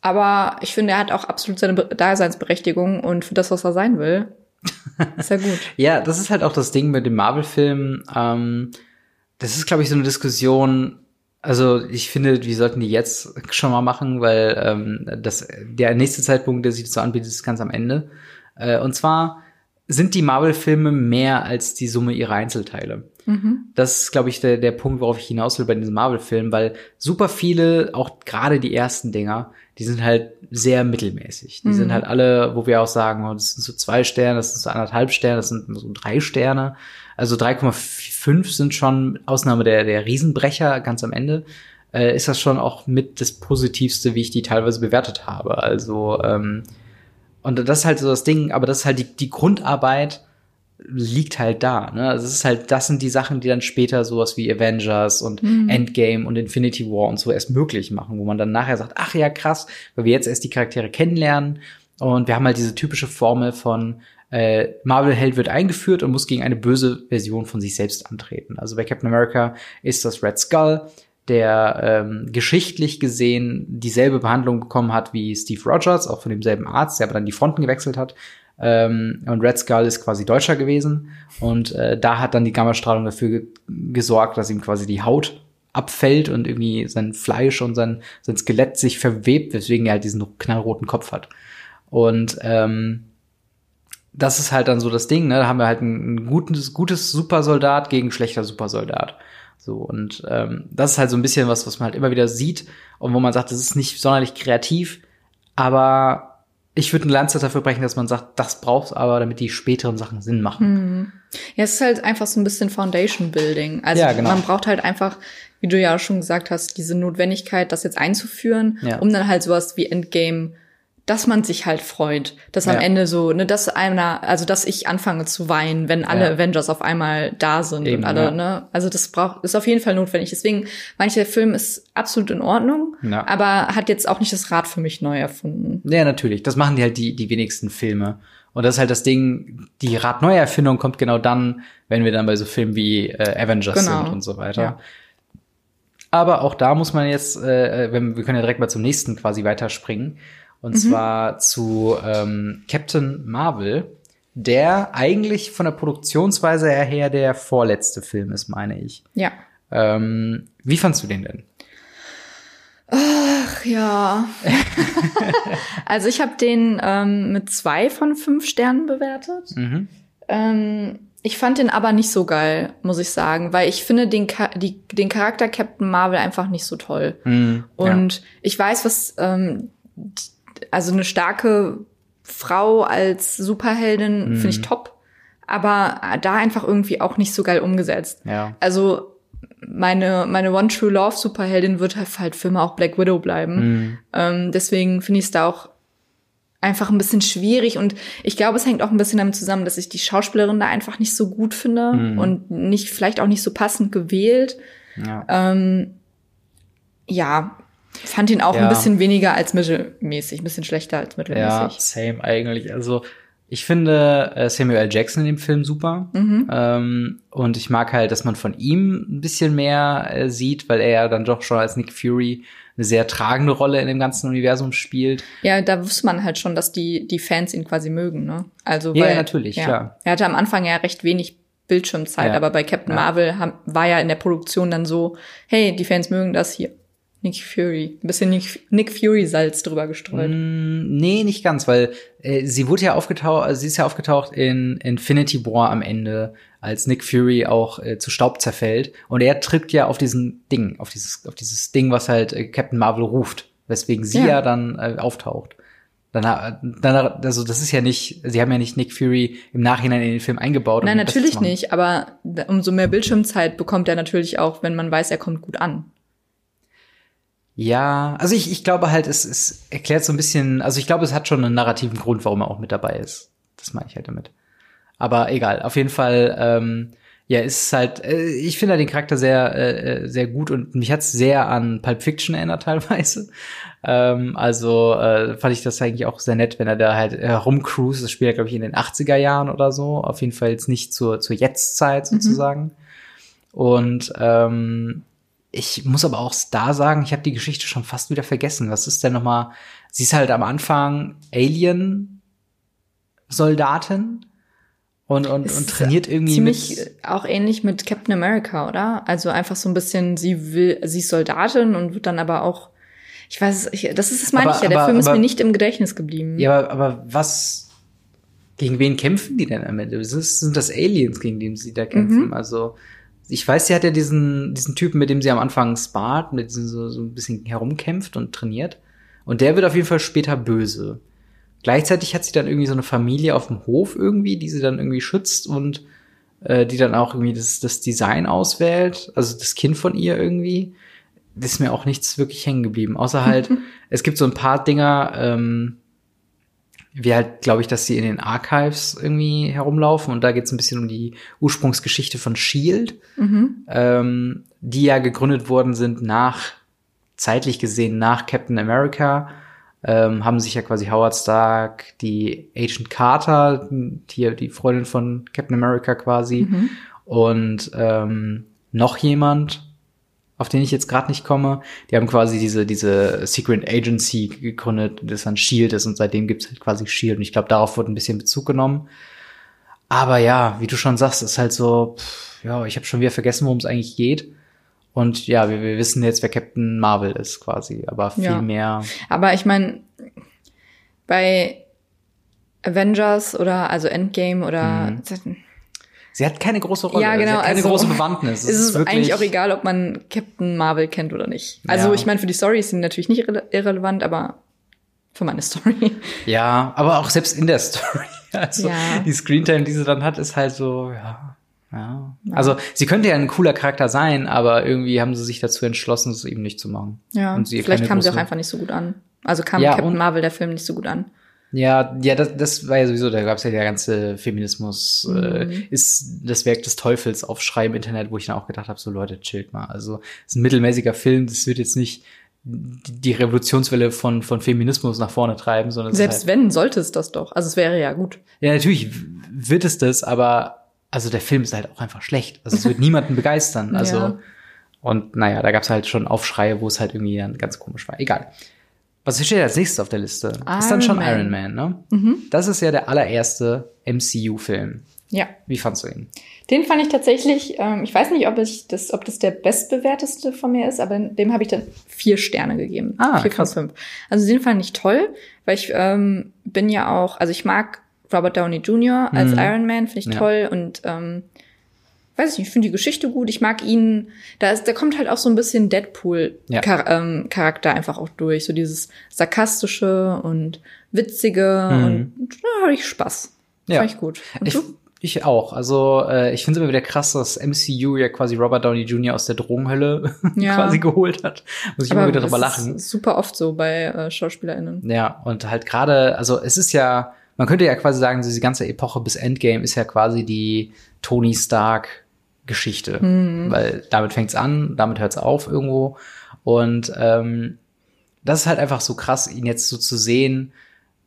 Aber ich finde, er hat auch absolut seine Be- Daseinsberechtigung und für das, was er sein will, (laughs) ist er gut. Ja, das ist halt auch das Ding mit dem Marvel-Film. Ähm, das ist, glaube ich, so eine Diskussion. Also ich finde, wir sollten die jetzt schon mal machen, weil ähm, das, der nächste Zeitpunkt, der sich so anbietet, ist ganz am Ende. Äh, und zwar sind die Marvel-Filme mehr als die Summe ihrer Einzelteile. Das ist, glaube ich, der, der Punkt, worauf ich hinaus will bei diesem Marvel-Film, weil super viele, auch gerade die ersten Dinger, die sind halt sehr mittelmäßig. Die sind halt alle, wo wir auch sagen, oh, das sind so zwei Sterne, das sind so anderthalb Sterne, das sind so drei Sterne. Also 3,5 sind schon Ausnahme der, der Riesenbrecher ganz am Ende. Äh, ist das schon auch mit das Positivste, wie ich die teilweise bewertet habe. Also, ähm, und das ist halt so das Ding, aber das ist halt die, die Grundarbeit liegt halt da. Ne? Also es ist halt, das sind die Sachen, die dann später sowas wie Avengers und Endgame und Infinity War und so erst möglich machen, wo man dann nachher sagt, ach ja, krass, weil wir jetzt erst die Charaktere kennenlernen und wir haben halt diese typische Formel von äh, Marvel-Held wird eingeführt und muss gegen eine böse Version von sich selbst antreten. Also bei Captain America ist das Red Skull, der ähm, geschichtlich gesehen dieselbe Behandlung bekommen hat wie Steve Rogers, auch von demselben Arzt, der aber dann die Fronten gewechselt hat. Ähm, und Red Skull ist quasi Deutscher gewesen. Und äh, da hat dann die Gammastrahlung dafür ge gesorgt, dass ihm quasi die Haut abfällt und irgendwie sein Fleisch und sein, sein Skelett sich verwebt, weswegen er halt diesen knallroten Kopf hat. Und ähm, das ist halt dann so das Ding, ne? Da haben wir halt ein, ein gutes, gutes Supersoldat gegen schlechter Supersoldat. So, und ähm, das ist halt so ein bisschen was, was man halt immer wieder sieht und wo man sagt, das ist nicht sonderlich kreativ, aber ich würde eine Lanze dafür brechen, dass man sagt, das brauchst du aber, damit die späteren Sachen Sinn machen. Ja, es ist halt einfach so ein bisschen Foundation Building. Also Ja, genau. man braucht halt einfach, wie du ja auch schon gesagt hast, diese Notwendigkeit, das jetzt einzuführen, Ja. um dann halt sowas wie Endgame, dass man sich halt freut, dass am Ja. Ende so, ne, dass einer, also dass ich anfange zu weinen, wenn alle Ja. Avengers auf einmal da sind Eben, und alle, ja. ne, also das braucht, ist auf jeden Fall notwendig. Deswegen, mancher Film ist absolut in Ordnung, aber hat jetzt auch nicht das Rad für mich neu erfunden. Ja, natürlich. Das machen die halt die, die wenigsten Filme. Und das ist halt das Ding, die Radneuerfindung kommt genau dann, wenn wir dann bei so Filmen wie äh, Avengers Genau. sind und so weiter. Aber auch da muss man jetzt, äh, wenn, wir können ja direkt mal zum nächsten quasi weiterspringen. Und Mhm. zwar zu ähm, Captain Marvel, der eigentlich von der Produktionsweise her der vorletzte Film ist, meine ich. Ja. Ähm, wie fandst du den denn? Ach ja. (laughs) also ich habe den ähm, mit zwei von fünf Sternen bewertet. Mhm. Ähm, ich fand den aber nicht so geil, muss ich sagen, weil ich finde den, Cha die, den Charakter Captain Marvel einfach nicht so toll. Mhm. Und ich weiß, was, ähm, also eine starke Frau als Superheldin Mhm. finde ich top, aber da einfach irgendwie auch nicht so geil umgesetzt. ja. Also meine, meine One True Love Superheldin wird halt, halt für immer auch Black Widow bleiben. Mhm. Ähm, deswegen finde ich es da auch einfach ein bisschen schwierig und ich glaube, es hängt auch ein bisschen damit zusammen, dass ich die Schauspielerin da einfach nicht so gut finde Mhm. und nicht, vielleicht auch nicht so passend gewählt. ja. Ähm, ja, fand ihn auch Ja. ein bisschen weniger als mittelmäßig, ein bisschen schlechter als Ja, mittelmäßig. same eigentlich. Also ich finde äh, Samuel L. Jackson in dem Film super. Mhm. Ähm, und ich mag halt, dass man von ihm ein bisschen mehr äh, sieht, weil er ja dann doch schon als Nick Fury eine sehr tragende Rolle in dem ganzen Universum spielt. Ja, da wusste man halt schon, dass die, die Fans ihn quasi mögen, ne? Also, Ja, weil, natürlich, klar. Er hatte am Anfang ja recht wenig Bildschirmzeit, Ja. aber bei Captain Ja. Marvel war ja in der Produktion dann so, hey, die Fans mögen das hier. Nick Fury. Ein bisschen Nick, Nick Fury-Salz drüber gestreut. Mm, nee, nicht ganz, weil äh, sie wurde ja aufgetaucht, also sie ist ja aufgetaucht in Infinity War am Ende, als Nick Fury auch äh, zu Staub zerfällt. Und er tritt ja auf diesen Ding, auf dieses, auf dieses Ding, was halt äh, Captain Marvel ruft, weswegen sie Ja. ja, dann äh, auftaucht. Dann, dann, also das ist ja nicht, sie haben ja nicht Nick Fury im Nachhinein in den Film eingebaut. Nein, natürlich nicht, aber umso mehr Bildschirmzeit bekommt er natürlich auch, wenn man weiß, er kommt gut an. Ja, also ich, ich glaube halt, es, es erklärt so ein bisschen, also ich glaube, es hat schon einen narrativen Grund, warum er auch mit dabei ist. Das meine ich halt damit. Aber egal, auf jeden Fall, ähm, ja, ist halt, äh, ich finde halt den Charakter sehr, äh, äh, sehr gut und mich hat's sehr an Pulp Fiction erinnert (laughs) teilweise. Ähm, also äh, fand ich das eigentlich auch sehr nett, wenn er da halt herumcruist. Das spielt ja, glaube ich, in den 80er Jahren oder so. Auf jeden Fall jetzt nicht zur, zur Jetztzeit sozusagen. Und ähm, ich muss aber auch da sagen, ich habe die Geschichte schon fast wieder vergessen. Was ist denn noch mal? Sie ist halt am Anfang Alien-Soldatin und, und, Ist und trainiert irgendwie Ziemlich mit. auch ähnlich mit Captain America, oder? Also einfach so ein bisschen, sie will, sie ist Soldatin und wird dann aber auch, ich weiß, ich, das ist, das meine Aber- ich ja, der aber- Film ist aber- mir nicht im Gedächtnis geblieben. Ja, aber, aber was? Gegen wen kämpfen die denn am Ende? Sind das Aliens, gegen die sie da kämpfen? Also ich weiß, sie hat ja diesen diesen Typen, mit dem sie am Anfang spart, mit diesem so, so ein bisschen herumkämpft und trainiert. Und der wird auf jeden Fall später böse. Gleichzeitig hat sie dann irgendwie so eine Familie auf dem Hof irgendwie, die sie dann irgendwie schützt und äh, die dann auch irgendwie das, das Design auswählt, also das Kind von ihr irgendwie. Das ist mir auch nichts wirklich hängen geblieben. Außer halt, (laughs) es gibt so ein paar Dinger, ähm, wie halt, glaube ich, dass sie in den Archives irgendwie herumlaufen und da geht es ein bisschen um die Ursprungsgeschichte von Shield, Mhm. ähm, die ja gegründet worden sind nach, zeitlich gesehen nach Captain America, ähm, haben sich ja quasi Howard Stark, die Agent Carter, die, die Freundin von Captain America quasi, Mhm. und ähm, noch jemand, auf den ich jetzt gerade nicht komme, die haben quasi diese, diese Secret Agency gegründet, das dann Shield ist und seitdem gibt's halt quasi Shield und ich glaube, darauf wurde ein bisschen Bezug genommen. Aber ja, wie du schon sagst, ist halt so, pff, ja, ich habe schon wieder vergessen, worum es eigentlich geht. Und ja, wir, wir wissen jetzt, wer Captain Marvel ist quasi, aber viel Ja. mehr. Aber ich meine, bei Avengers oder also Endgame oder Mhm. Sie hat keine große Rolle, Ja, genau, sie hat keine also große Bewandtnis. ist es wirklich- eigentlich auch egal, ob man Captain Marvel kennt oder nicht. Also Ja. ich meine, für die Story ist sie natürlich nicht irre irrelevant, aber für meine Story. Ja, aber auch selbst in der (laughs) Story. Also Ja. die Screentime, die sie dann hat, ist halt so, ja. Ja. Also sie könnte ja ein cooler Charakter sein, aber irgendwie haben sie sich dazu entschlossen, es eben nicht zu machen. Ja, vielleicht kam sie auch einfach nicht so gut an. Also kam Ja, Captain Marvel, der Film, nicht so gut an. Ja, ja, das, das war ja sowieso, da gab es ja der ganze Feminismus, äh, ist das Werk des Teufels Aufschrei im Internet, wo ich dann auch gedacht habe, so Leute, chillt mal. Also es ist ein mittelmäßiger Film, das wird jetzt nicht die Revolutionswelle von, von Feminismus nach vorne treiben, sondern Selbst halt, wenn, sollte es das doch. Also es wäre ja gut. Ja, natürlich wird es das, aber also der Film ist halt auch einfach schlecht. Also es wird (laughs) niemanden begeistern. Also Ja. und naja, da gab es halt schon Aufschreie, wo es halt irgendwie dann ganz komisch war. Egal. Was steht als nächstes auf der Liste? ist dann Iron schon Man. Mhm. Iron Man, ne? Das ist ja der allererste MCU-Film. Ja. Wie fandst du ihn? Den fand ich tatsächlich, ähm, ich weiß nicht, ob, ich das, ob das der bestbewerteste von mir ist, aber dem habe ich dann vier Sterne gegeben. Ah, vier krass. von fünf. Also den fand ich toll, weil ich ähm, bin ja auch, also ich mag Robert Downey Jr. als Mhm. Iron Man, finde ich Ja. toll und ähm, weiß ich nicht, ich finde die Geschichte gut. Ich mag ihn, da ist, da kommt halt auch so ein bisschen Deadpool Ja. Char ähm, Charakter einfach auch durch, so dieses sarkastische und witzige Mhm. und da habe ich Spaß. Ja. Fand ich gut. Und Ich, du? ich auch. Also äh, ich finde es immer wieder krass, dass MCU ja quasi Robert Downey Jr. aus der Drogenhölle (laughs) Ja. quasi geholt hat. Muss ich immer wieder drüber das lachen. Ist super oft so bei äh, SchauspielerInnen. Ja, und halt gerade, also es ist ja, man könnte ja quasi sagen, diese ganze Epoche bis Endgame ist ja quasi die Tony Stark Geschichte, weil damit fängt's an, damit hört's auf irgendwo. Und ähm, das ist halt einfach so krass, ihn jetzt so zu sehen,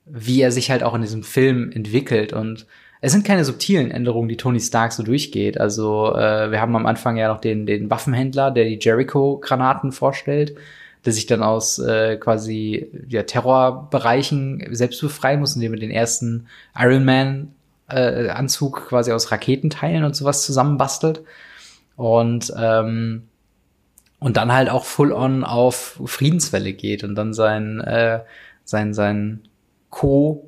wie er sich halt auch in diesem Film entwickelt. Und es sind keine subtilen Änderungen, die Tony Stark so durchgeht. Also äh, wir haben am Anfang ja noch den, den Waffenhändler, der die Jericho-Granaten vorstellt, der sich dann aus äh, quasi ja, Terrorbereichen selbst befreien muss, indem er den ersten Iron Man äh, Anzug quasi aus Raketenteilen und sowas zusammenbastelt. Und ähm, und dann halt auch full on auf Friedenswelle geht und dann sein äh, sein sein Co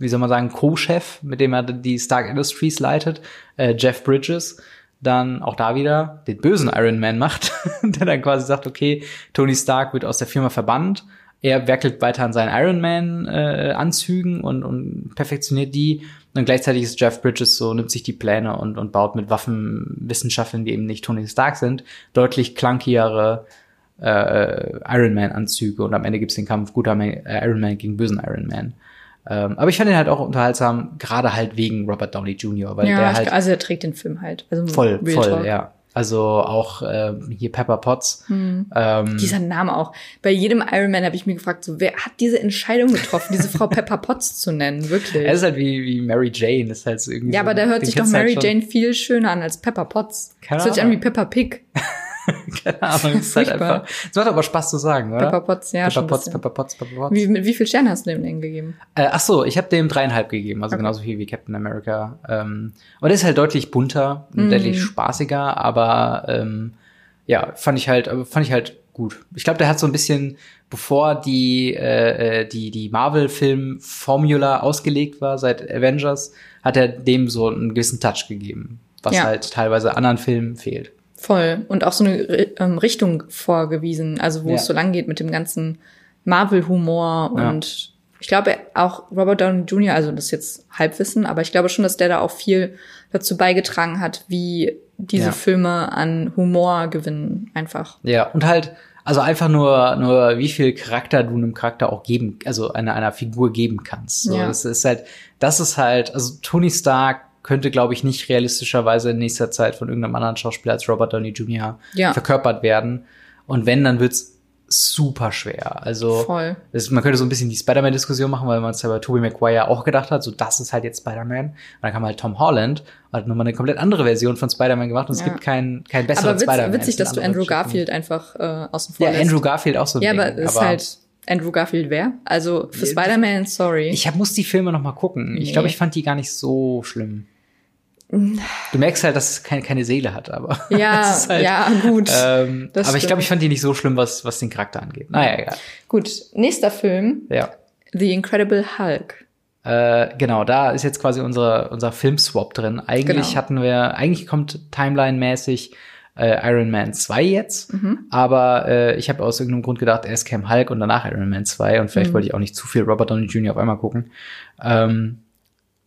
wie soll man sagen Co-Chef, mit dem er die Stark Industries leitet, äh, Jeff Bridges, dann auch da wieder den bösen Iron Man macht, (laughs) der dann quasi sagt, okay, Tony Stark wird aus der Firma verbannt, er werkelt weiter an seinen Iron Man äh, Anzügen und, und perfektioniert die und gleichzeitig ist Jeff Bridges so, nimmt sich die Pläne und, und baut mit Waffenwissenschaftlern, die eben nicht Tony Stark sind, deutlich clunkigere äh, Iron Man Anzüge und am Ende gibt's den Kampf guter Man, äh, Iron Man gegen bösen Iron Man. Ähm, aber ich fand ihn halt auch unterhaltsam, gerade halt wegen Robert Downey Jr., weil Ja, der halt also er trägt den Film halt. Also voll, voll, Talk. ja. Also auch ähm, hier Pepper Potts. Ähm, Dieser Name auch. Bei jedem Iron Man habe ich mir gefragt, so, wer hat diese Entscheidung getroffen, diese Frau (laughs) Pepper Potts zu nennen? Wirklich. er ist halt wie, wie Mary Jane, ist halt so irgendwie. ja, so, aber da hört sich doch du Mary halt. Jane viel schöner an als Pepper Potts. Keine das hört sich an wie. Pepper Pig. (laughs) (laughs) Keine Ahnung, ist halt einfach. Es macht aber Spaß zu sagen, oder? Pepper Potts, ja, Pepper Potts, bisschen. Pepper Potts, Pepper Potts. Wie, wie viel Sterne hast du dem denn gegeben? Äh, ach so, ich habe dem dreieinhalb gegeben, also genauso viel wie Captain America. Ähm, aber der ist halt deutlich bunter und Mhm. deutlich spaßiger, aber ähm, ja, fand ich halt, aber fand ich halt gut. Ich glaube, der hat so ein bisschen, bevor die äh, äh, die die Marvel-Film-Formula ausgelegt war seit Avengers, hat er dem so einen gewissen Touch gegeben, was Ja. halt teilweise anderen Filmen fehlt. Voll. Und auch so eine ähm, Richtung vorgewiesen, also wo Ja. es so lang geht mit dem ganzen Marvel-Humor Ja. und ich glaube auch Robert Downey Jr., also das ist jetzt Halbwissen, aber ich glaube schon, dass der da auch viel dazu beigetragen hat, wie diese Ja. Filme an Humor gewinnen, einfach. Ja, und halt, also einfach nur, nur wie viel Charakter du einem Charakter auch geben, also einer, einer Figur geben kannst. So, Ja. Das ist halt, das ist halt, also Tony Stark könnte, glaube ich, nicht realistischerweise in nächster Zeit von irgendeinem anderen Schauspieler als Robert Downey Jr. Ja. verkörpert werden. Und wenn, dann wird's super schwer. Also Voll. das, man könnte so ein bisschen die Spider-Man-Diskussion machen, weil man es ja bei Tobey Maguire auch gedacht hat, so das ist halt jetzt Spider-Man. Und dann kam halt Tom Holland, hat nochmal eine komplett andere Version von Spider-Man gemacht und es Ja. gibt keinen kein besseren Aber witz, Spider-Man. witzig, Es dass du Andrew. Garfield einfach äh, außen vor Ja, lässt. Andrew Garfield auch so ein ja, Ding. aber es ist halt Andrew Garfield wer? Also für Spider-Man, sorry. Ich hab, muss die Filme noch mal gucken. Ich Nee. glaube, ich fand die gar nicht so schlimm. Du merkst halt, dass es keine, keine Seele hat, aber. (laughs) ja, halt, ja, gut. Ähm, aber ich stimmt. glaube, ich fand die nicht so schlimm, was, was den Charakter angeht. Naja, egal. Gut, nächster Film, Ja. The Incredible Hulk. Äh, genau, da ist jetzt quasi unser, unser Filmswap drin. Eigentlich Genau. hatten wir, eigentlich kommt Timeline-mäßig äh, Iron Man 2 jetzt. Mhm. Aber äh, ich habe aus irgendeinem Grund gedacht, erst Cam Hulk und danach Iron Man 2. Und vielleicht Mhm. wollte ich auch nicht zu viel Robert Downey Jr. auf einmal gucken. Ähm,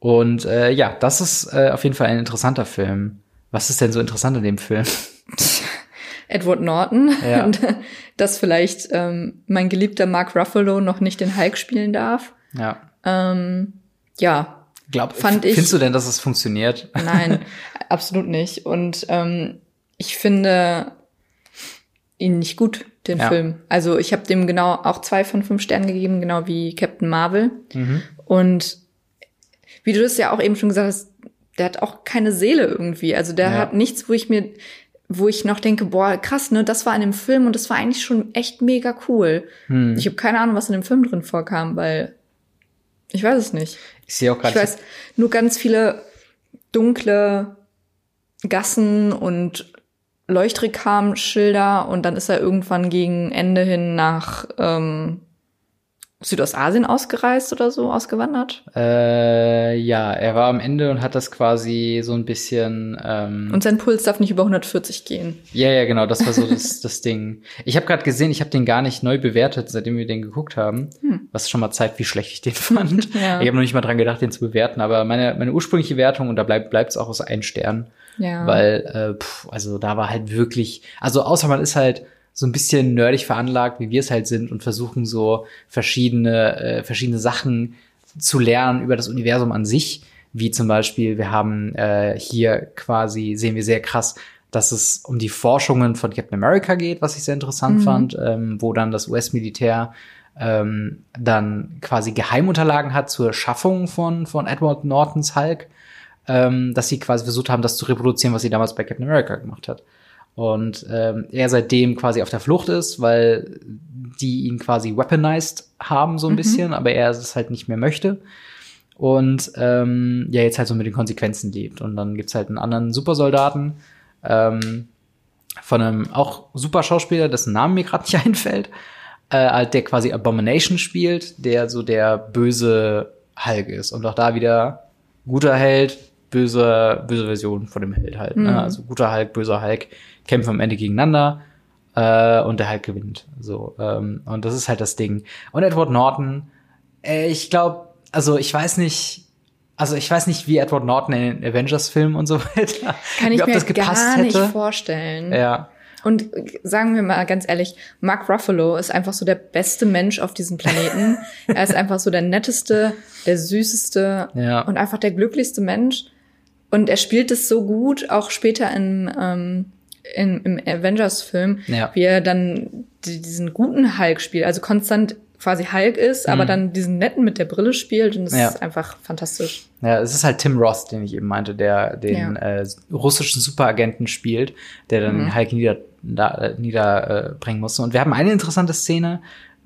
und äh, ja, das ist äh, auf jeden Fall ein interessanter Film. Was ist denn so interessant an dem Film? (laughs) Edward Norton. Ja. (laughs) Und dass vielleicht ähm, mein geliebter Mark Ruffalo noch nicht den Hulk spielen darf. Ja. Ähm, ja, Glaub, Fand ich- Findest du denn, dass es funktioniert? (laughs) nein, absolut nicht. Und ähm, ich finde ihn nicht gut, den Ja. Film. Also ich habe dem genau auch zwei von fünf Sternen gegeben, genau wie Captain Marvel. Mhm. Und wie du das ja auch eben schon gesagt hast, der hat auch keine Seele irgendwie. Also der Ja. hat nichts, wo ich mir, wo ich noch denke, boah, krass, ne, das war in dem Film und das war eigentlich schon echt mega cool. Hm. Ich habe keine Ahnung, was in dem Film drin vorkam, weil ich weiß es nicht. Ich sehe auch Ich gerade. weiß nur ganz viele dunkle Gassen und Leuchtreklamschilder und dann ist er irgendwann gegen Ende hin nach ähm, Südostasien ausgereist oder so, ausgewandert. Äh, ja, er war am Ende und hat das quasi so ein bisschen. Ähm, Und sein Puls darf nicht über 140 gehen. ja, ja, genau, das war so das, (laughs) das Ding. Ich habe gerade gesehen, ich habe den gar nicht neu bewertet, seitdem wir den geguckt haben. Was schon mal zeigt, wie schlecht ich den (laughs) fand. Hm. (laughs) Ja. Ich habe noch nicht mal dran gedacht, den zu bewerten, aber meine, meine ursprüngliche Wertung, und da bleibt bleibt's auch aus ein Stern, Ja. weil, äh, pff, also da war halt wirklich, also außer man ist halt so ein bisschen nerdig veranlagt, wie wir es halt sind und versuchen so verschiedene, äh, verschiedene Sachen zu lernen über das Universum an sich, wie zum Beispiel, wir haben äh, hier quasi, sehen wir sehr krass, dass es um die Forschungen von Captain America geht, was ich sehr interessant Mhm. fand, ähm, wo dann das US-Militär ähm, dann quasi Geheimunterlagen hat zur Schaffung von, von Edward Nortons Hulk, ähm, dass sie quasi versucht haben, das zu reproduzieren, was sie damals bei Captain America gemacht hat. Und ähm, er seitdem quasi auf der Flucht ist, weil die ihn quasi weaponized haben so ein bisschen, aber er es halt nicht mehr möchte. Und ähm, ja, jetzt halt so mit den Konsequenzen lebt. Und dann gibt's halt einen anderen Supersoldaten ähm, von einem auch super Schauspieler, dessen Namen mir gerade (laughs) nicht einfällt, äh, halt der quasi Abomination spielt, der so der böse Hulk ist. Und auch da wieder guter Held, böse, böse Version von dem Held halt. Mhm. Ne? Also guter Hulk, böser Hulk kämpfen am Ende gegeneinander äh, und der Hulk gewinnt. So ähm, und das ist halt das Ding. Und Edward Norton, äh, ich glaube, also ich weiß nicht, also ich weiß nicht, wie Edward Norton in den Avengers-Filmen und so (laughs) weiter, Kann ich ob mir das gepasst gar nicht hätte. vorstellen. Ja, Und sagen wir mal ganz ehrlich, Mark Ruffalo ist einfach so der beste Mensch auf diesem Planeten. (laughs) er ist einfach so der netteste, der süßeste Ja. und einfach der glücklichste Mensch. Und er spielt es so gut, auch später in, ähm, in, im Avengers-Film, Ja. wie er dann die- diesen guten Hulk spielt. Also konstant quasi Hulk ist, aber dann diesen netten mit der Brille spielt. Und das Mhm. Ja. ist einfach fantastisch. Ja, es ist halt Tim Roth, den ich eben meinte, der den Ja. äh, russischen Superagenten spielt, der dann den Hulk nieder, da, äh, niederbringen musste. Und wir haben eine interessante Szene,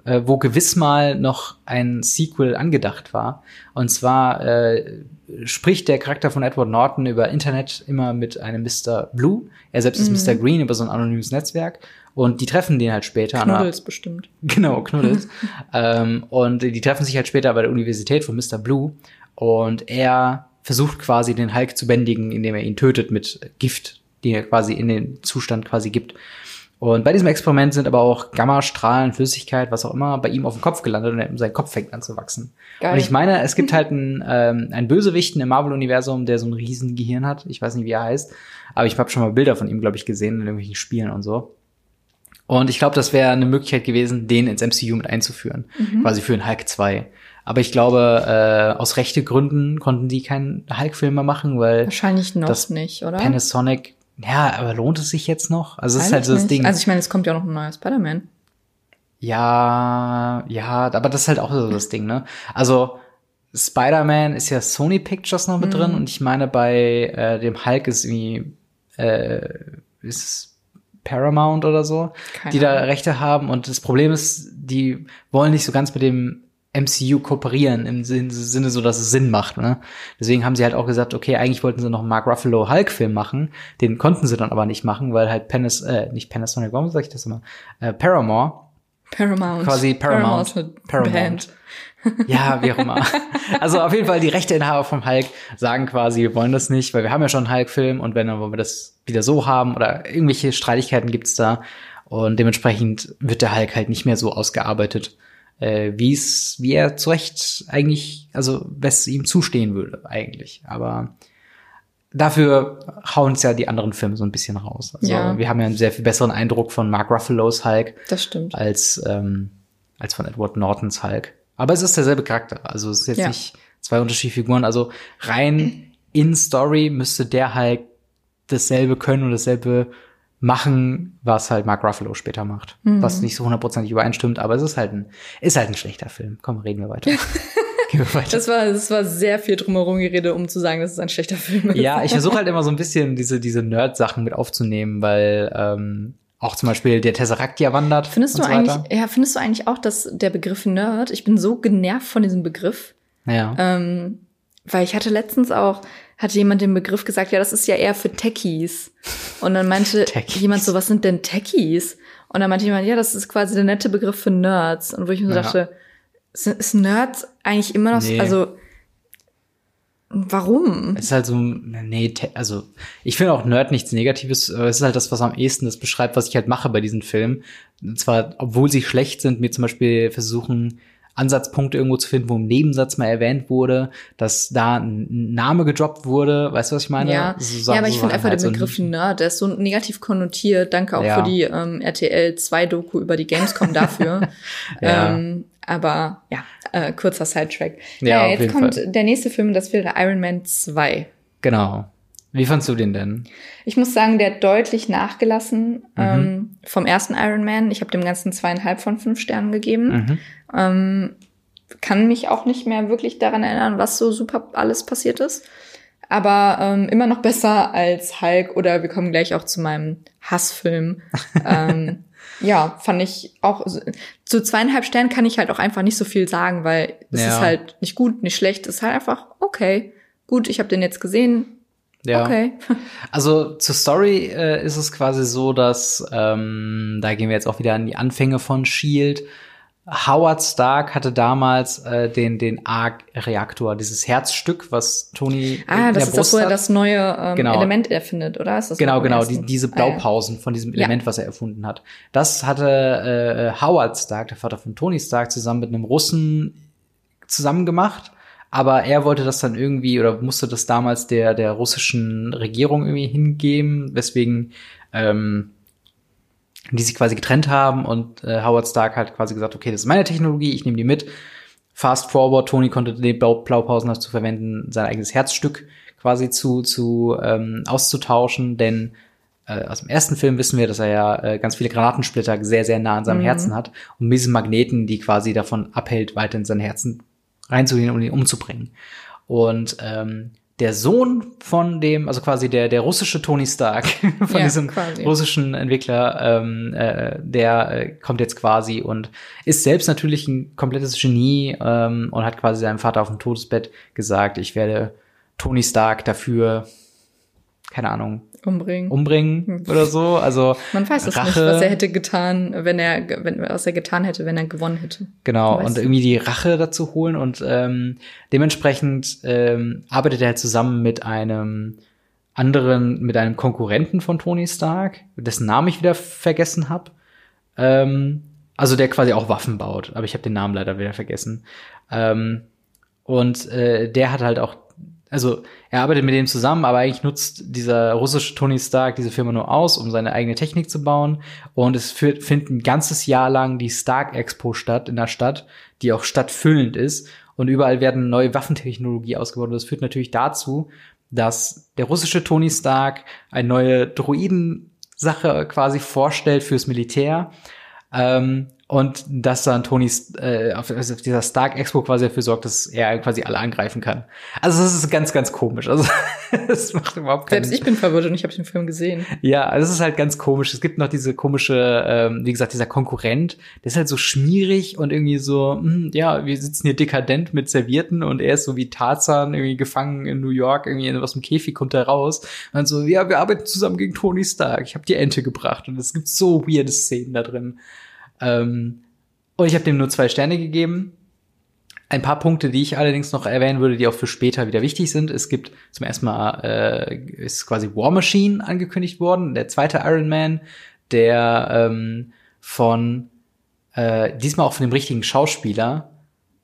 äh, wo gewiss mal noch ein Sequel angedacht war. Und zwar äh, spricht der Charakter von Edward Norton über Internet immer mit einem Mr. Blue. Er selbst ist Mr. Green über so ein anonymes Netzwerk. Und die treffen den halt später Knuddels bestimmt. (laughs) Genau, Knuddels. (laughs) ähm, und die treffen sich halt später bei der Universität von Mr. Blue. Und er versucht quasi den Hulk zu bändigen, indem er ihn tötet mit Gift, die er quasi in den Zustand quasi gibt. Und bei diesem Experiment sind aber auch Gammastrahlen, Flüssigkeit, was auch immer, bei ihm auf dem Kopf gelandet und sein Kopf fängt an zu wachsen. Geil. Und ich meine, es gibt (laughs) halt einen, ähm, einen Bösewichten im Marvel-Universum, der so ein riesen Gehirn hat. Ich weiß nicht, wie er heißt. Aber ich habe schon mal Bilder von ihm, glaube ich, gesehen in irgendwelchen Spielen und so. Und ich glaube, das wäre eine Möglichkeit gewesen, den ins MCU mit einzuführen. Quasi für einen Hulk 2. Aber ich glaube, äh, aus rechte Gründen konnten die keinen Hulk-Film mehr machen, weil Wahrscheinlich noch das nicht, oder? Panasonic, ja, aber lohnt es sich jetzt noch? Also es ist halt so das nicht. Ding. Also ich meine, es kommt ja auch noch ein neuer Spider-Man. ja, ja, aber das ist halt auch so das Ding, ne? Also Spider-Man ist ja Sony Pictures noch mit Mhm. drin und ich meine, bei äh, dem Hulk ist irgendwie äh, ist es Paramount oder so, Keine die da. Rechte haben. Und das Problem ist, die wollen nicht so ganz mit dem MCU kooperieren, im Sin- Sinne so, dass es Sinn macht. Ne? Deswegen haben sie halt auch gesagt, okay, eigentlich wollten sie noch einen Mark Ruffalo Hulk-Film machen. Den konnten sie dann aber nicht machen, weil halt Panas, äh, nicht Panasonic, warum sag ich das immer? Äh, Paramore Paramount. quasi Paramount. Paramount. Paramount. Ja, wie auch immer. (laughs) Also auf jeden Fall die Rechteinhaber vom Hulk sagen quasi, wir wollen das nicht, weil wir haben ja schon einen Hulk-Film und wenn dann wollen wir das wieder so haben oder irgendwelche Streitigkeiten gibt's da und dementsprechend wird der Hulk halt nicht mehr so ausgearbeitet, äh, wie es, wie er zu Recht eigentlich, also was ihm zustehen würde eigentlich. Aber dafür hauen es ja die anderen Filme so ein bisschen raus. Also Ja. wir haben ja einen sehr viel besseren Eindruck von Mark Ruffalo's Hulk Das stimmt. als, ähm, als von Edward Nortons Hulk. Aber es ist derselbe Charakter. Also es ist jetzt Ja. nicht zwei unterschiedliche Figuren. Also rein in Story müsste der Hulk dasselbe können und dasselbe machen, was halt Mark Ruffalo später macht. Mhm. Was nicht so hundertprozentig übereinstimmt, aber es ist halt ein, ist halt ein schlechter Film. Komm, reden wir weiter. (laughs) Gehen wir weiter. Das war, das war sehr viel drumherum geredet, um zu sagen, dass es ein schlechter Film ist. Ja, ich versuche halt immer so ein bisschen diese, diese Nerd-Sachen mit aufzunehmen, weil ähm, auch zum Beispiel der Tesseract ja wandert. Findest du so eigentlich, weiter. ja, findest du eigentlich auch, dass der Begriff Nerd, ich bin so genervt von diesem Begriff, Ja. ähm, weil ich hatte letztens auch, hatte jemand den Begriff gesagt, ja, das ist ja eher für Techies. Und dann meinte (laughs) Techies. jemand so, was sind denn Techies? Und dann meinte jemand, ja, das ist quasi der nette Begriff für Nerds. Und wo ich mir so Ja. dachte, ist, ist Nerds eigentlich immer noch, so- Nee. also, warum? Es ist halt so, nee, also ich finde auch Nerd nichts Negatives, aber es ist halt das, was am ehesten das beschreibt, was ich halt mache bei diesen Filmen. Und zwar, obwohl sie schlecht sind, mir zum Beispiel versuchen, Ansatzpunkte irgendwo zu finden, wo im Nebensatz mal erwähnt wurde, dass da ein Name gedroppt wurde. Weißt du, was ich meine? Ja, So ja aber ich so finde Sachen einfach halt den so Begriff nicht- Nerd, der ist so negativ konnotiert. Danke auch Ja. für die ähm, RTL 2 Doku über die Gamescom dafür. (laughs) Ja. ähm, aber ja, äh, kurzer Sidetrack. Ja, Ja, jetzt kommt Fall. der nächste Film, das wäre Iron Man 2. Genau. Wie fandst du den denn? Ich muss sagen, der hat deutlich nachgelassen Mhm. ähm, vom ersten Iron Man. Ich habe dem Ganzen zweieinhalb von fünf Sternen gegeben. Mhm. Ähm, kann mich auch nicht mehr wirklich daran erinnern, was so super alles passiert ist. Aber ähm, immer noch besser als Hulk oder wir kommen gleich auch zu meinem Hassfilm. (laughs) ähm, ja, fand ich auch. Zu zweieinhalb Sternen kann ich halt auch einfach nicht so viel sagen, weil es Ja. ist halt nicht gut, nicht schlecht. Es ist halt einfach okay. Gut, ich habe den jetzt gesehen. Ja. Okay. Also zur Story äh, ist es quasi so, dass ähm, da gehen wir jetzt auch wieder an die Anfänge von Shield. Howard Stark hatte damals äh, den den Arc-Reaktor, dieses Herzstück, was Tony Ah, in das der ist das, Brust wo er das neue ähm, Genau. Element erfindet, oder? Ist das Genau, genau, die, diese Ah, ja. Blaupausen von diesem Ja. Element, was er erfunden hat. Das hatte äh, Howard Stark, der Vater von Tony Stark, zusammen mit einem Russen zusammen gemacht. Aber er wollte das dann irgendwie oder musste das damals der, der russischen Regierung irgendwie hingeben, weswegen ähm, die sich quasi getrennt haben und äh, Howard Stark hat quasi gesagt, okay, das ist meine Technologie, ich nehme die mit. Fast forward, Tony konnte Blau Blaupausen dazu verwenden, sein eigenes Herzstück quasi zu, zu ähm, auszutauschen, denn äh, aus dem ersten Film wissen wir, dass er ja äh, ganz viele Granatensplitter sehr, sehr nah an seinem Mhm. Herzen hat und diese Magneten, die quasi davon abhält, weiter in sein Herzen reinzugehen und ihn umzubringen. Und ähm, der Sohn von dem, also quasi der, der russische Tony Stark, (laughs) von Ja, diesem quasi. russischen Entwickler, ähm, äh, der äh, kommt jetzt quasi und ist selbst natürlich ein komplettes Genie ähm, und hat quasi seinem Vater auf dem Todesbett gesagt, ich werde Tony Stark dafür, keine Ahnung, Umbringen. umbringen oder so. Also Man weiß es nicht, Rache. was er hätte getan, wenn er, wenn, was er getan hätte, wenn er gewonnen hätte. Genau, und irgendwie die Rache dazu holen und ähm, dementsprechend ähm, arbeitet er halt zusammen mit einem anderen, mit einem Konkurrenten von Tony Stark, dessen Namen ich wieder vergessen habe. Ähm, also der quasi auch Waffen baut, aber ich habe den Namen leider wieder vergessen. Ähm, und äh, der hat halt auch, also er arbeitet mit dem zusammen, aber eigentlich nutzt dieser russische Tony Stark diese Firma nur aus, um seine eigene Technik zu bauen. Und es führt, findet ein ganzes Jahr lang die Stark Expo statt in der Stadt, die auch stadtfüllend ist. Und überall werden neue Waffentechnologie ausgebaut. Und das führt natürlich dazu, dass der russische Tony Stark eine neue Droiden-Sache quasi vorstellt fürs Militär. Ähm, und dass dann Tony äh, auf, also auf dieser Stark Expo quasi dafür sorgt, dass er quasi alle angreifen kann. Also das ist ganz, ganz komisch. Also (laughs) das macht überhaupt keinen Selbst ich bin verwirrt und ich habe den Film gesehen. ja, also es ist halt ganz komisch. Es gibt noch diese komische, ähm, wie gesagt, dieser Konkurrent, der ist halt so schmierig und irgendwie so, hm, ja, wir sitzen hier dekadent mit Servierten und er ist so wie Tarzan irgendwie gefangen in New York, irgendwie aus dem Käfig kommt er raus und dann so, ja, wir arbeiten zusammen gegen Tony Stark. Ich habe die Ente gebracht und es gibt so weirde Szenen da drin. Ähm, und ich habe dem nur zwei Sterne gegeben. Ein paar Punkte, die ich allerdings noch erwähnen würde, die auch für später wieder wichtig sind. Es gibt zum ersten Mal äh, ist quasi War Machine angekündigt worden, der zweite Iron Man, der ähm, von äh, diesmal auch von dem richtigen Schauspieler.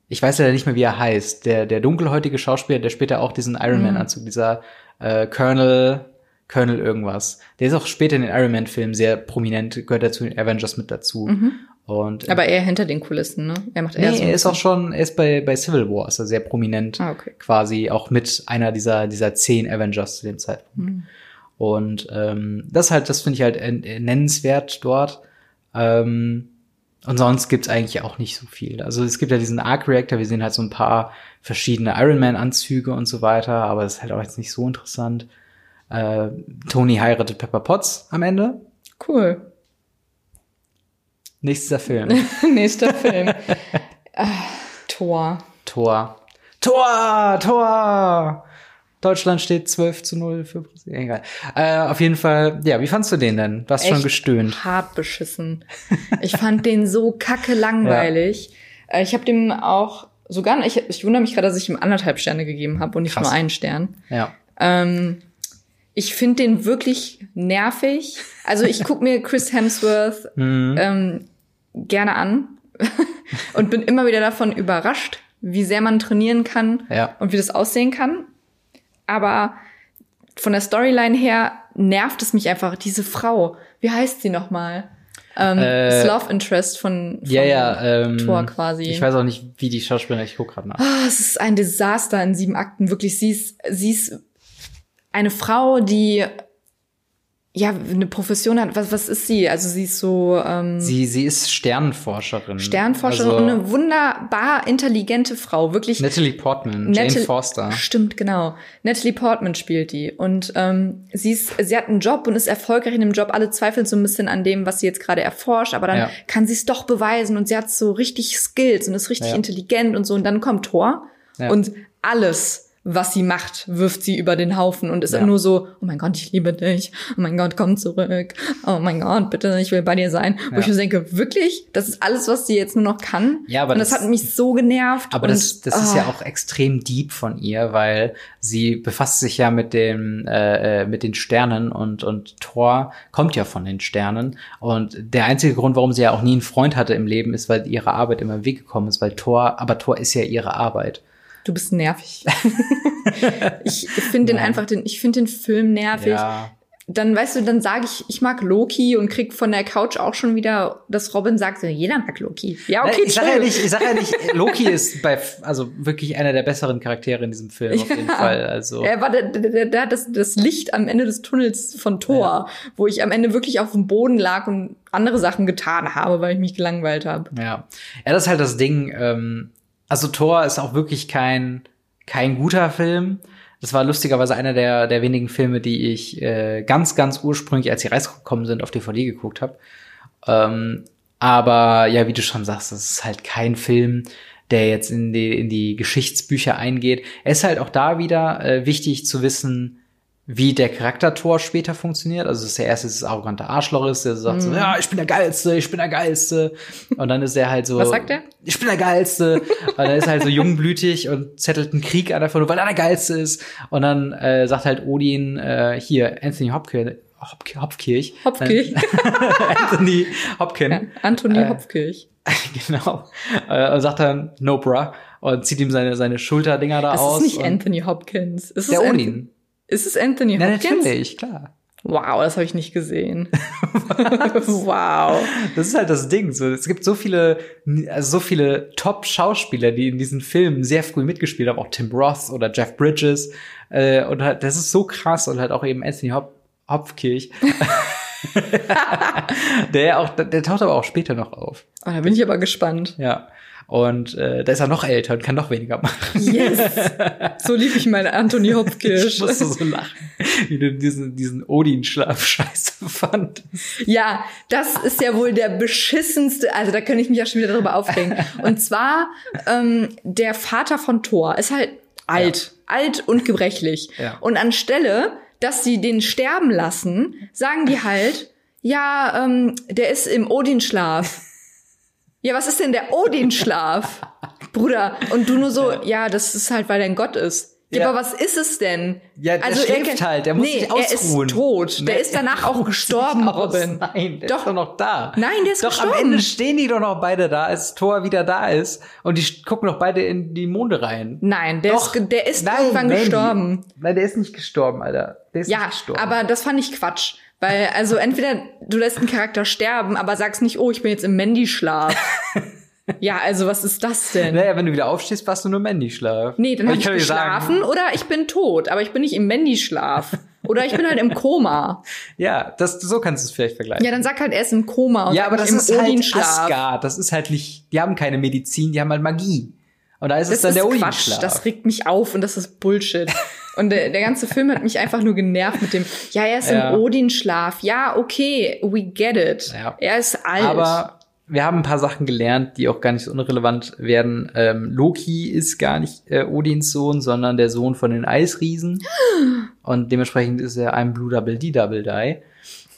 Ich weiß leider nicht mehr, wie er heißt. Der der dunkelhäutige Schauspieler, der später auch diesen Iron Man Anzug, dieser äh, Colonel Colonel irgendwas. Der ist auch später in den Iron Man Filmen sehr prominent, gehört dazu den Avengers mit dazu. Und äh, Aber eher hinter den Kulissen, ne? Er macht eher Nee, so. er ist auch schon, er ist bei, bei Civil War, ist er sehr prominent, Ah, okay. quasi auch mit einer dieser, dieser zehn Avengers zu dem Zeitpunkt. Hm. Und ähm, das halt, das finde ich halt nennenswert dort. Ähm, und sonst gibt's eigentlich auch nicht so viel. Also es gibt ja diesen Arc Reactor, wir sehen halt so ein paar verschiedene Iron Man Anzüge und so weiter, aber das ist halt auch jetzt nicht so interessant. Äh, Tony heiratet Pepper Potts am Ende. Cool. Nächster Film. (laughs) Nächster Film. (laughs) ah, Tor. Tor. Tor! Tor! Deutschland steht 12 zu 0 für Brasilien. Egal. Äh, auf jeden Fall, ja, wie fandst du den denn? Du hast schon gestöhnt. Hart beschissen. (laughs) Ich fand den so kacke langweilig. Äh, Ich habe dem auch sogar, ich, ich wundere mich gerade, dass ich ihm anderthalb Sterne gegeben habe und nicht Krass. nur einen Stern. Ja. Ähm, ich finde den wirklich nervig. Also ich guck mir Chris Hemsworth (laughs) Mhm. ähm, gerne an (laughs) und bin immer wieder davon überrascht, wie sehr man trainieren kann Ja. und wie das aussehen kann. Aber von der Storyline her nervt es mich einfach. Diese Frau, wie heißt sie nochmal? Ähm, Äh, das Love Interest von, von Ja, ja. Ähm, Tor quasi. Ich weiß auch nicht, wie die Schauspielerin, ich guck gerade nach. Ah, es ist ein Desaster in sieben Akten. Wirklich, sie ist, sie ist eine Frau, die ja eine Profession hat. Was, was ist sie? Also sie ist so ähm, Sie, sie ist Sternenforscherin. Sternforscherin Also, und eine wunderbar intelligente Frau. Wirklich. Natalie Portman, Jane Natalie- Forster. Stimmt, genau. Natalie Portman spielt die. Und ähm, sie, ist, sie hat einen Job und ist erfolgreich in dem Job. Alle zweifeln so ein bisschen an dem, was sie jetzt gerade erforscht, aber dann Ja. kann sie es doch beweisen und sie hat so richtig Skills und ist richtig Ja. intelligent und so. Und dann kommt Thor Ja. und alles, was sie macht, wirft sie über den Haufen und ist Ja. nur so, oh mein Gott, ich liebe dich. Oh mein Gott, komm zurück. Oh mein Gott, bitte, ich will bei dir sein. Wo Ja. ich mir denke, wirklich? Das ist alles, was sie jetzt nur noch kann? Ja, aber und das, das- hat mich so genervt. Aber und, das, das ist ja ah. auch extrem deep von ihr, weil sie befasst sich ja mit dem äh, äh, mit den Sternen und und Thor kommt ja von den Sternen und der einzige Grund, warum sie ja auch nie einen Freund hatte im Leben, ist, weil ihre Arbeit immer im Weg gekommen ist, weil Thor, aber Thor ist ja ihre Arbeit. Du bist nervig. (laughs) ich finde den einfach den, ich finde den Film nervig. Ja, Dann, weißt du, dann sage ich, ich mag Loki und krieg von der Couch auch schon wieder, dass Robin sagt, jeder mag Loki. Ja, okay, ich sag ja nicht, ich sag ja nicht, (laughs) Loki ist bei also wirklich einer der besseren Charaktere in diesem Film auf jeden Ja. Fall. Also Er war der, der, der, das, das Licht am Ende des Tunnels von Thor, wo ich am Ende wirklich auf dem Boden lag und andere Sachen getan habe, weil ich mich gelangweilt habe. Ja, ja, das ist halt das Ding. Ähm, also Thor ist auch wirklich kein kein guter Film. Das war lustigerweise einer der der wenigen Filme, die ich äh, ganz ganz ursprünglich, als sie rausgekommen sind, auf DVD geguckt habe. Ähm, aber ja, wie du schon sagst, das ist halt kein Film, der jetzt in die in die Geschichtsbücher eingeht. Es ist halt auch da wieder äh, wichtig zu wissen, wie der Charakter Thor später funktioniert. Also dass er erst dieses arrogante Arschloch ist, der sagt so, Mhm. ja, ich bin der Geilste, ich bin der Geilste. Und dann ist er halt so. Was sagt er? Ich bin der Geilste. und er ist halt so jungblütig und zettelt einen Krieg an, einfach nur, weil er der Geilste ist. Und dann äh, sagt halt Odin, äh, hier, Anthony Hopkirch, Hop Hopkirch. Hopkirch. (laughs) Anthony Hopkin. Ja, Anthony Äh, Hopkirch. (laughs) genau. Äh, und sagt dann, no bra. Und zieht ihm seine, seine Schulterdinger da Das aus. ist nicht Anthony Hopkins. Ist Der Odin. Ist es Anthony Na, Hopkins? natürlich, klar. Wow, das habe ich nicht gesehen. (laughs) wow. Das ist halt das Ding. So, es gibt so viele, also so viele Top-Schauspieler, die in diesen Filmen sehr früh mitgespielt haben, auch Tim Roth oder Jeff Bridges. Äh, und halt, das ist so krass und halt auch eben Anthony Hop Hopkirch. (laughs) (laughs) der auch, der taucht aber auch später noch auf. Oh, da bin ich aber gespannt. Ja. Und äh, da ist er noch älter und kann noch weniger machen. Yes. So lieb ich meine Anthony (laughs) Ich Hopkirch. musste so lachen, wie du diesen, diesen Odin-Schlaf (laughs) scheiße fand. Ja, das ist ja wohl der beschissenste, also da könnte ich mich ja schon wieder darüber aufregen. Und zwar, ähm, der Vater von Thor ist halt alt, alt und gebrechlich. Ja. Und anstelle, dass sie den sterben lassen, sagen die halt, ja, ähm, der ist im Odinschlaf. Ja, was ist denn der Odinschlaf? (laughs) Bruder, und du nur so, ja, das ist halt, weil er ein Gott ist. Ja, Ja. aber was ist es denn? Ja, der schläft kann- halt, der muss nee, sich er ausruhen. ist tot. Der Nee, ist danach er auch gestorben. Robin. Nein, der Doch. ist doch noch da. Nein, der ist doch, gestorben. am Ende stehen die doch noch beide da, als Thor wieder da ist. Und die gucken doch beide in die Monde rein. Nein, der Doch. ist, der ist Nein, irgendwann Mandy. gestorben. Nein, der ist nicht gestorben, Alter. Der ist Ja, nicht gestorben. aber das fand ich Quatsch. Weil, also entweder du lässt einen Charakter sterben, aber sagst nicht, oh, ich bin jetzt im Mandy-Schlaf. (laughs) ja, also was ist das denn? Naja, wenn du wieder aufstehst, warst du nur Mandy-Schlaf. Nee, dann habe ich kann dir geschlafen oder ich bin tot, aber ich bin nicht im Mandy-Schlaf. Oder ich bin halt im Koma. (laughs) Ja, das, so kannst du es vielleicht vergleichen. Ja, dann sag halt, er ist im Koma und Ja, aber das im ist halt. Asgard. Das ist halt nicht, die haben keine Medizin, die haben halt Magie. Und da ist es Das dann ist der Quatsch, Odin-Schlaf. das regt mich auf und das ist Bullshit. (laughs) Und der, der ganze Film hat mich einfach nur genervt mit dem, ja, er ist Ja. im Odin-Schlaf. Ja, okay, we get it. Ja. Er ist alt. Aber wir haben ein paar Sachen gelernt, die auch gar nicht so unrelevant werden. Ähm, Loki ist gar nicht äh, Odins Sohn, sondern der Sohn von den Eisriesen. (gasps) Und dementsprechend ist er ein Blue Double D Double Die.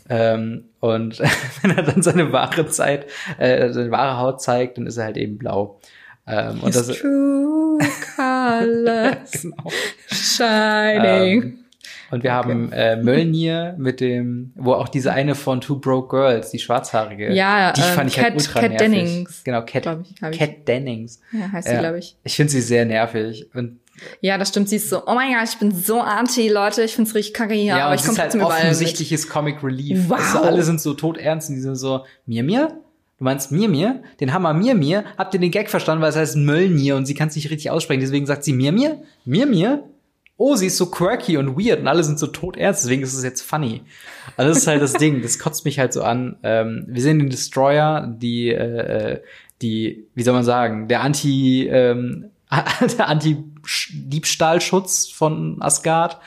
Ähm, und (laughs) wenn er dann seine wahre Zeit, äh, seine wahre Haut zeigt, dann ist er halt eben blau. Ähm, und das true (laughs) colors genau. shining. Ähm, und wir haben äh, Mjölnir mit dem, wo auch diese eine von Two Broke Girls, die schwarzhaarige, Ja, die ähm, fand ich halt Kat- ultra Kat nervig. Dennings. Genau, Cat, ich, ich. Cat Dennings. ja, heißt sie, Ja. glaube ich. Ich finde sie sehr nervig. Und Ja, das stimmt. Sie ist so, oh mein Gott, ich bin so anti, Leute. Ich find's richtig kacke hier, ja, aber und ich komme ist halt trotzdem überall mit. offensichtliches Comic Relief. Wow. Weißt du, alle sind so todernst und die sind so, mir, mir? Du meinst mir, mir? Den Hammer mir, mir? Habt ihr den Gag verstanden, weil es heißt Möllnir und sie kann es nicht richtig aussprechen. Deswegen sagt sie mir, mir? Mir, mir? Oh, sie ist so quirky und weird und alle sind so todernst, deswegen ist es jetzt funny. Also das ist halt das (laughs) Ding, das kotzt mich halt so an. Ähm, wir sehen den Destroyer, die, äh, äh, die, wie soll man sagen, der Anti, ähm, (laughs) der Anti-Diebstahlschutz von Asgard,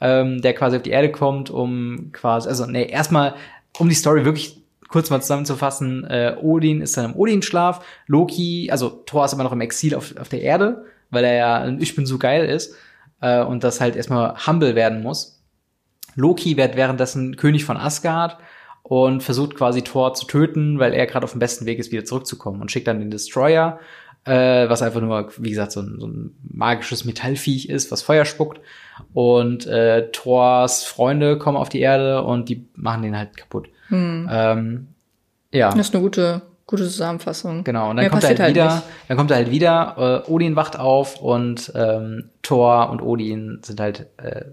ähm, der quasi auf die Erde kommt, um quasi, also nee, erstmal, um die Story wirklich kurz mal zusammenzufassen, äh, Odin ist dann im Odin-Schlaf, Loki, also Thor ist immer noch im Exil auf, auf der Erde, weil er ja ein Ich bin so geil ist äh, und das halt erstmal humble werden muss. Loki wird währenddessen König von Asgard und versucht quasi Thor zu töten, weil er gerade auf dem besten Weg ist, wieder zurückzukommen und schickt dann den Destroyer, äh, was einfach nur, wie gesagt, so ein, so ein magisches Metallviech ist, was Feuer spuckt. Und äh, Thors Freunde kommen auf die Erde und die machen den halt kaputt. Ähm, ja. Das ist eine gute, gute Zusammenfassung. Genau, und dann Mehr kommt er halt passiert wieder, nicht. dann kommt er halt wieder, äh, Odin wacht auf und ähm, Thor und Odin sind halt äh,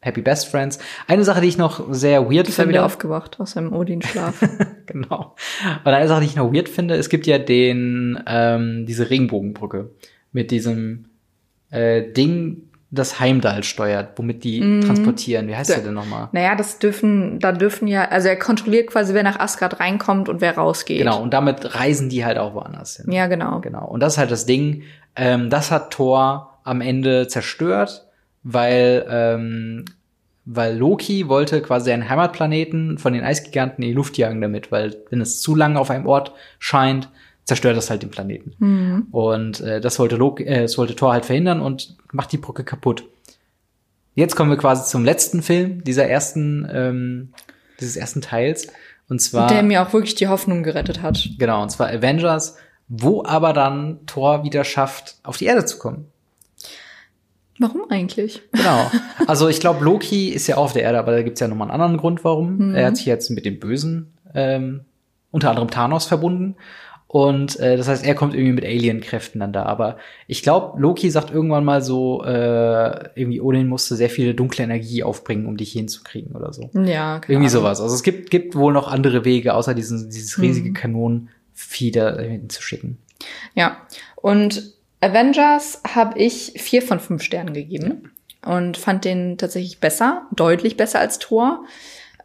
Happy Best Friends. Eine Sache, die ich noch sehr weird Ist er finde. wieder aufgewacht aus seinem Odin-Schlaf. (laughs) genau. Und eine Sache, die ich noch weird finde, es gibt ja den, ähm, diese Regenbogenbrücke mit diesem äh, Ding, das Heimdall steuert, womit die Mhm. transportieren. Wie heißt der denn nochmal? naja, das dürfen, da dürfen ja, also er kontrolliert quasi, wer nach Asgard reinkommt und wer rausgeht. Genau, und damit reisen die halt auch woanders hin. Ja, genau. Genau. Und das ist halt das Ding. Ähm, das hat Thor am Ende zerstört, weil, ähm, weil Loki wollte quasi seinen Heimatplaneten von den Eisgiganten in die Luft jagen damit, weil wenn es zu lange auf einem Ort scheint, zerstört das halt den Planeten. Mhm. Und äh, das wollte Loki, äh, das wollte Thor halt verhindern und macht die Brücke kaputt. Jetzt kommen wir quasi zum letzten Film dieser ersten, ähm, dieses ersten Teils. Und zwar Der mir auch wirklich die Hoffnung gerettet hat. Genau, und zwar Avengers, wo aber dann Thor wieder schafft, auf die Erde zu kommen. Warum eigentlich? Genau. (laughs) Also ich glaube, Loki ist ja auf der Erde, aber da gibt's ja nochmal einen anderen Grund, warum. Er hat sich jetzt mit dem Bösen, ähm, unter anderem Thanos, verbunden. Und äh, das heißt, er kommt irgendwie mit Alien-Kräften dann da. Aber ich glaube, Loki sagt irgendwann mal so, äh, irgendwie Odin musste sehr viel dunkle Energie aufbringen, um dich hinzukriegen oder so. Ja, keine Irgendwie sowas. Also es gibt, gibt wohl noch andere Wege, außer diesen, dieses riesige Kanonenvieh da hinzuschicken. Ja. Und Avengers habe ich vier von fünf Sternen gegeben und fand den tatsächlich besser, deutlich besser als Thor.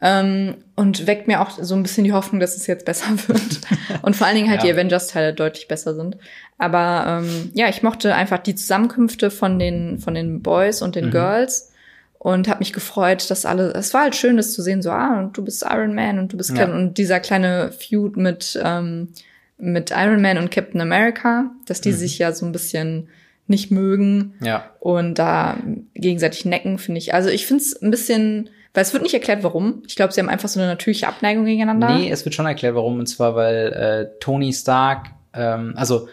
Ähm, und weckt mir auch so ein bisschen die Hoffnung, dass es jetzt besser (laughs) wird. und vor allen Dingen halt Ja. die Avengers-Teile deutlich besser sind. Aber ähm, ja, ich mochte einfach die Zusammenkünfte von den, von den Boys und den Girls und habe mich gefreut, dass alle, es war halt schön, das zu sehen, so, ah, und du bist Iron Man und du bist Ja. Captain und dieser kleine Feud mit, ähm, mit Iron Man und Captain America, dass die sich ja so ein bisschen nicht mögen Ja. und da gegenseitig necken, finde ich. Also ich finde es ein bisschen, weil es wird nicht erklärt, warum. Ich glaube, sie haben einfach so eine natürliche Abneigung gegeneinander. Nee, es wird schon erklärt, warum. Und zwar, weil äh, Tony Stark, ähm, also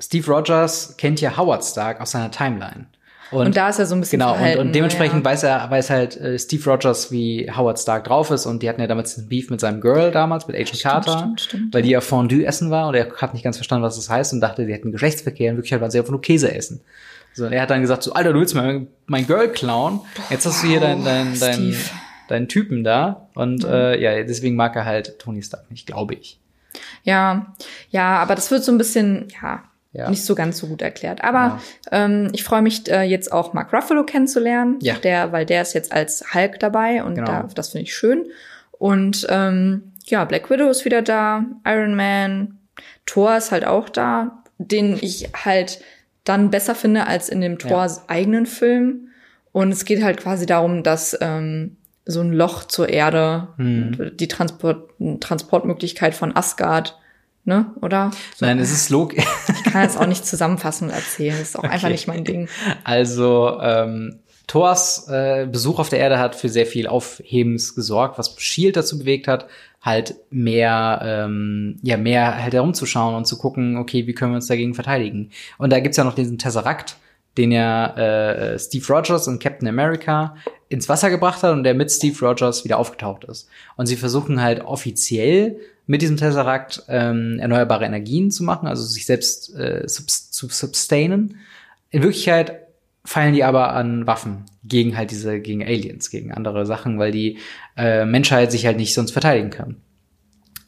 Steve Rogers kennt ja Howard Stark aus seiner Timeline. Und, und da ist er so ein bisschen Genau, und, und dementsprechend ja. weiß er, weiß halt äh, Steve Rogers, wie Howard Stark drauf ist. Und die hatten ja damals einen Beef mit seinem Girl damals, mit Agent Carter, stimmt, stimmt, weil die ja Fondue essen war und er hat nicht ganz verstanden, was das heißt und dachte, die hätten Geschlechtsverkehr. In Wirklichkeit waren sie einfach nur Käse essen. So, und er hat dann gesagt, so, Alter, du willst mein, mein Girl klauen. Jetzt hast du hier deinen dein, dein, Steve. deinen Typen da. Und äh, ja, deswegen mag er halt Tony Stark nicht, glaube ich. Ja, ja, aber das wird so ein bisschen, ja, Ja. nicht so ganz so gut erklärt. Aber ähm, ich freue mich äh, jetzt auch Mark Ruffalo kennenzulernen, Ja. der, weil der ist jetzt als Hulk dabei und Genau. da, das finde ich schön. Und ähm, ja, Black Widow ist wieder da, Iron Man, Thor ist halt auch da, den ich halt dann besser finde als in dem Thors eigenen Film. Und es geht halt quasi darum, dass ähm, so ein Loch zur Erde, Hm. die Transport, Transportmöglichkeit von Asgard, ne, oder? So, Nein, es ist logisch. ich kann jetzt auch nicht zusammenfassend erzählen, das ist auch einfach Okay. nicht mein Ding. Also ähm, Thors äh, Besuch auf der Erde hat für sehr viel Aufhebens gesorgt, was Shield dazu bewegt hat, halt mehr, ähm, ja, mehr halt herumzuschauen und zu gucken, okay, wie können wir uns dagegen verteidigen. Und da gibt's ja noch diesen Tesseract, den ja äh, Steve Rogers und Captain America ins Wasser gebracht hat und der mit Steve Rogers wieder aufgetaucht ist. Und sie versuchen halt offiziell mit diesem Tesseract ähm, erneuerbare Energien zu machen, also sich selbst äh, subs zu sustainen. In Wirklichkeit feilen die aber an Waffen gegen halt diese, gegen Aliens, gegen andere Sachen, weil die äh, Menschheit sich halt nicht sonst verteidigen kann.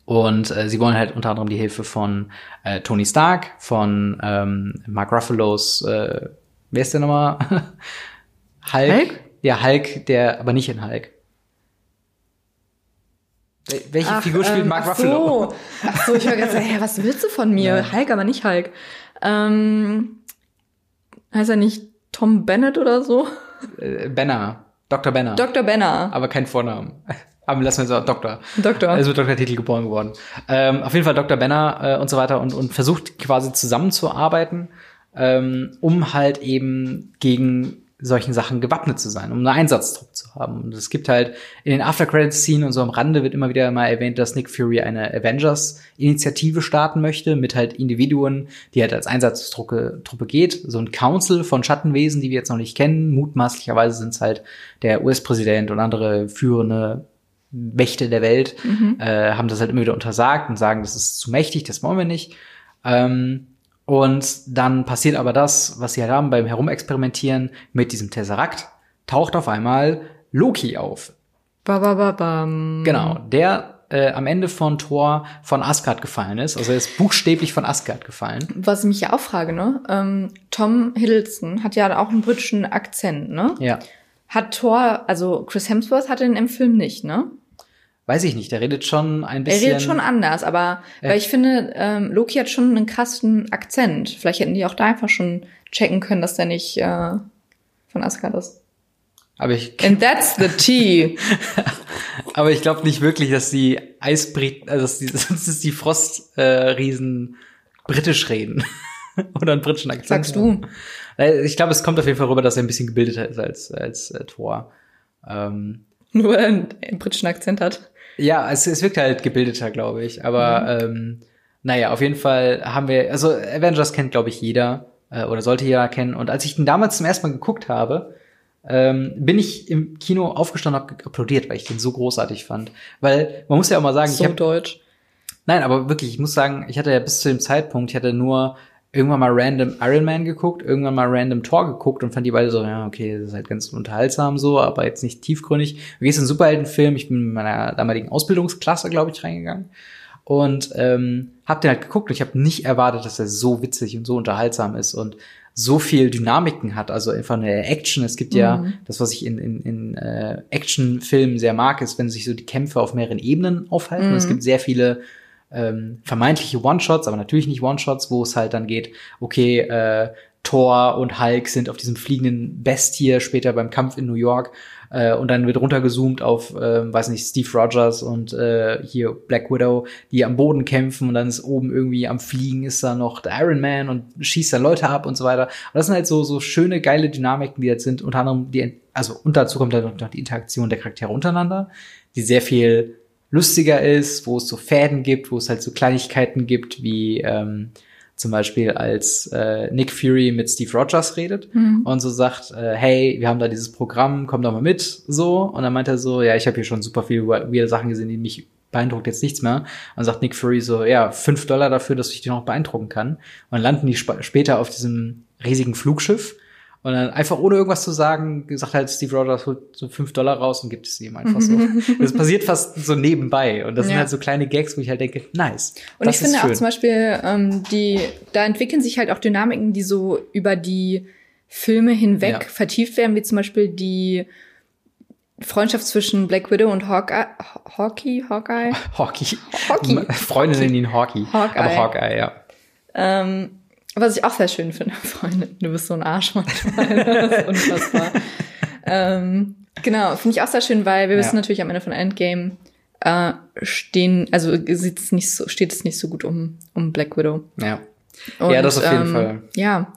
Und äh, sie wollen halt unter anderem die Hilfe von äh, Tony Stark, von ähm, Mark Ruffalo's, äh, wer ist der nochmal? (laughs) Hulk? Hulk? Ja, Hulk, der, aber nicht in Hulk. Wel- Welche Ach, Figur spielt ähm, Mark ach Ruffalo? So. Ach so, ich war gerade so, hä, was willst du von mir? Ja. Hulk, aber nicht Hulk. Ähm, heißt er nicht Tom Bennett oder so? Äh, Banner. Dr. Banner. Dr. Benner. aber kein Vornamen. (laughs) Aber lassen wir es auch Doktor. Doktor. Ist mit Doktortitel geboren geworden. Ähm, auf jeden Fall Dr. Banner äh, und so weiter und, und versucht quasi zusammenzuarbeiten, ähm, um halt eben gegen solchen Sachen gewappnet zu sein, um einen Einsatzdruck zu haben. Und es gibt halt in den After-Credits-Szenen und so am Rande wird immer wieder mal erwähnt, dass Nick Fury eine Avengers-Initiative starten möchte, mit halt Individuen, die halt als Einsatztruppe Truppe geht. So ein Council von Schattenwesen, die wir jetzt noch nicht kennen. Mutmaßlicherweise sind es halt der US-Präsident und andere führende Mächte der Welt äh, haben das halt immer wieder untersagt und sagen, das ist zu mächtig, das wollen wir nicht. Ähm, und dann passiert aber das, was sie halt haben beim Herumexperimentieren mit diesem Tesseract, taucht auf einmal Loki auf. Ba, ba, ba, bam. Genau, der äh, am Ende von Thor von Asgard gefallen ist. Also er ist buchstäblich von Asgard gefallen. Was ich mich ja auch frage, ne? Ähm, Tom Hiddleston hat ja auch einen britischen Akzent, ne? Ja. Hat Thor, also Chris Hemsworth hatte den im Film nicht, ne? Weiß ich nicht, der redet schon ein Er bisschen. redet schon anders, aber weil ich finde, ähm, Loki hat schon einen krassen Akzent. Vielleicht hätten die auch da einfach schon checken können, dass der nicht äh, von Asgard ist. aber ich, And that's the tea. (laughs) aber ich glaube nicht wirklich, dass die Eisbriten, also dass die, (laughs) sonst ist die Frostriesen äh, britisch reden. (laughs) Oder einen britischen Akzent. Sagst du? Ich glaube, es kommt auf jeden Fall rüber, dass er ein bisschen gebildeter ist als, als äh, Thor. Ähm, (laughs) Nur weil er einen britischen Akzent hat. ja, es, es wirkt halt gebildeter, glaube ich. Aber ähm, naja, auf jeden Fall haben wir, also Avengers kennt, glaube ich, jeder äh, oder sollte jeder kennen. Und als ich den damals zum ersten Mal geguckt habe, ähm, bin ich im Kino aufgestanden und habe applaudiert, weil ich den so großartig fand. Weil man muss ja auch mal sagen, So ich habe deutsch. Nein, aber wirklich, ich muss sagen, ich hatte ja bis zu dem Zeitpunkt, ich hatte nur irgendwann mal random Iron Man geguckt, irgendwann mal random Thor geguckt und fand die beide so, ja, okay, das ist halt ganz unterhaltsam so, aber jetzt nicht tiefgründig. Du gehst in einen Superheldenfilm, ich bin mit meiner damaligen Ausbildungsklasse, glaube ich, reingegangen und ähm, hab den halt geguckt und ich habe nicht erwartet, dass er so witzig und so unterhaltsam ist und so viel Dynamiken hat, also einfach eine Action. Es gibt ja das, was ich in, in, in äh, Actionfilmen sehr mag, ist, wenn sich so die Kämpfe auf mehreren Ebenen aufhalten. Und es gibt sehr viele ähm, vermeintliche One-Shots, aber natürlich nicht One-Shots, wo es halt dann geht, okay, äh, Thor und Hulk sind auf diesem fliegenden Bestie später beim Kampf in New York äh, und dann wird runtergezoomt auf, äh, weiß nicht, Steve Rogers und äh, hier Black Widow, die am Boden kämpfen und dann ist oben irgendwie am Fliegen ist da noch der Iron Man und schießt dann Leute ab und so weiter. Und das sind halt so, so schöne, geile Dynamiken, die jetzt sind, unter anderem die, also und dazu kommt dann noch die Interaktion der Charaktere untereinander, die sehr viel lustiger ist, wo es so Fäden gibt, wo es halt so Kleinigkeiten gibt, wie ähm, Zum Beispiel als äh, Nick Fury mit Steve Rogers redet und so sagt, äh, hey, wir haben da dieses Programm, komm doch mal mit, so. Und dann meint er so, ja, ich habe hier schon super viele weirde Sachen gesehen, die mich beeindruckt jetzt nichts mehr. Und sagt Nick Fury so, ja, fünf Dollar dafür, dass ich die noch beeindrucken kann. Und landen die sp später auf diesem riesigen Flugschiff. Und dann einfach ohne irgendwas zu sagen, sagt halt Steve Rogers holt so fünf Dollar raus und gibt es ihm einfach so. (laughs) Das passiert fast so nebenbei. Und das sind Ja. halt so kleine Gags, wo ich halt denke, nice. Und ich finde ist auch schön. zum Beispiel, ähm, die, da entwickeln sich halt auch Dynamiken, die so über die Filme hinweg Ja. vertieft werden, wie zum Beispiel die Freundschaft zwischen Black Widow und (laughs) Hawkeye, Hawkeye, Hawkeye. Hockey. Hockey. Freunde nennen ihn Hockey. Hawkeye. Aber Hawkeye, ja. Ähm, was ich auch sehr schön finde, (laughs) Freunde. Du bist so ein Arsch manchmal. (laughs) Das ist unfassbar. ähm, genau, finde ich auch sehr schön, weil wir Ja. wissen natürlich am Ende von Endgame äh, stehen, also sieht es nicht so, steht es nicht so gut um, um Black Widow. Ja. Und, Ja, das auf jeden ähm, Fall. Ja.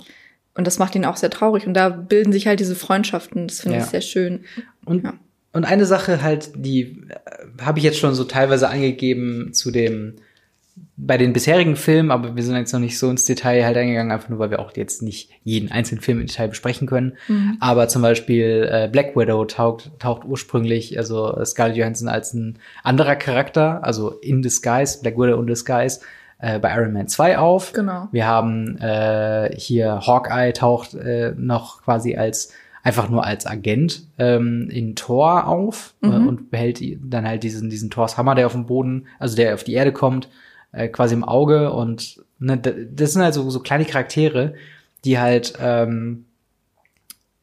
Und das macht ihn auch sehr traurig. Und da bilden sich halt diese Freundschaften. Das finde Ja. ich sehr schön. Und, Ja. und eine Sache halt, die äh, habe ich jetzt schon so teilweise angegeben zu dem, bei den bisherigen Filmen, aber wir sind jetzt noch nicht so ins Detail halt eingegangen, einfach nur, weil wir auch jetzt nicht jeden einzelnen Film im Detail besprechen können. Mhm. Aber zum Beispiel äh, Black Widow taucht, taucht ursprünglich, also äh, Scarlett Johansson als ein anderer Charakter, also in Disguise, Black Widow in Disguise, äh, bei Iron Man 2 auf. Genau. Wir haben äh, hier Hawkeye taucht äh, noch quasi als einfach nur als Agent ähm, in Thor auf äh, und behält dann halt diesen diesen Thors Hammer, der auf dem Boden, also der auf die Erde kommt, äh, quasi im Auge und ne, das sind halt so, so kleine Charaktere, die halt ähm,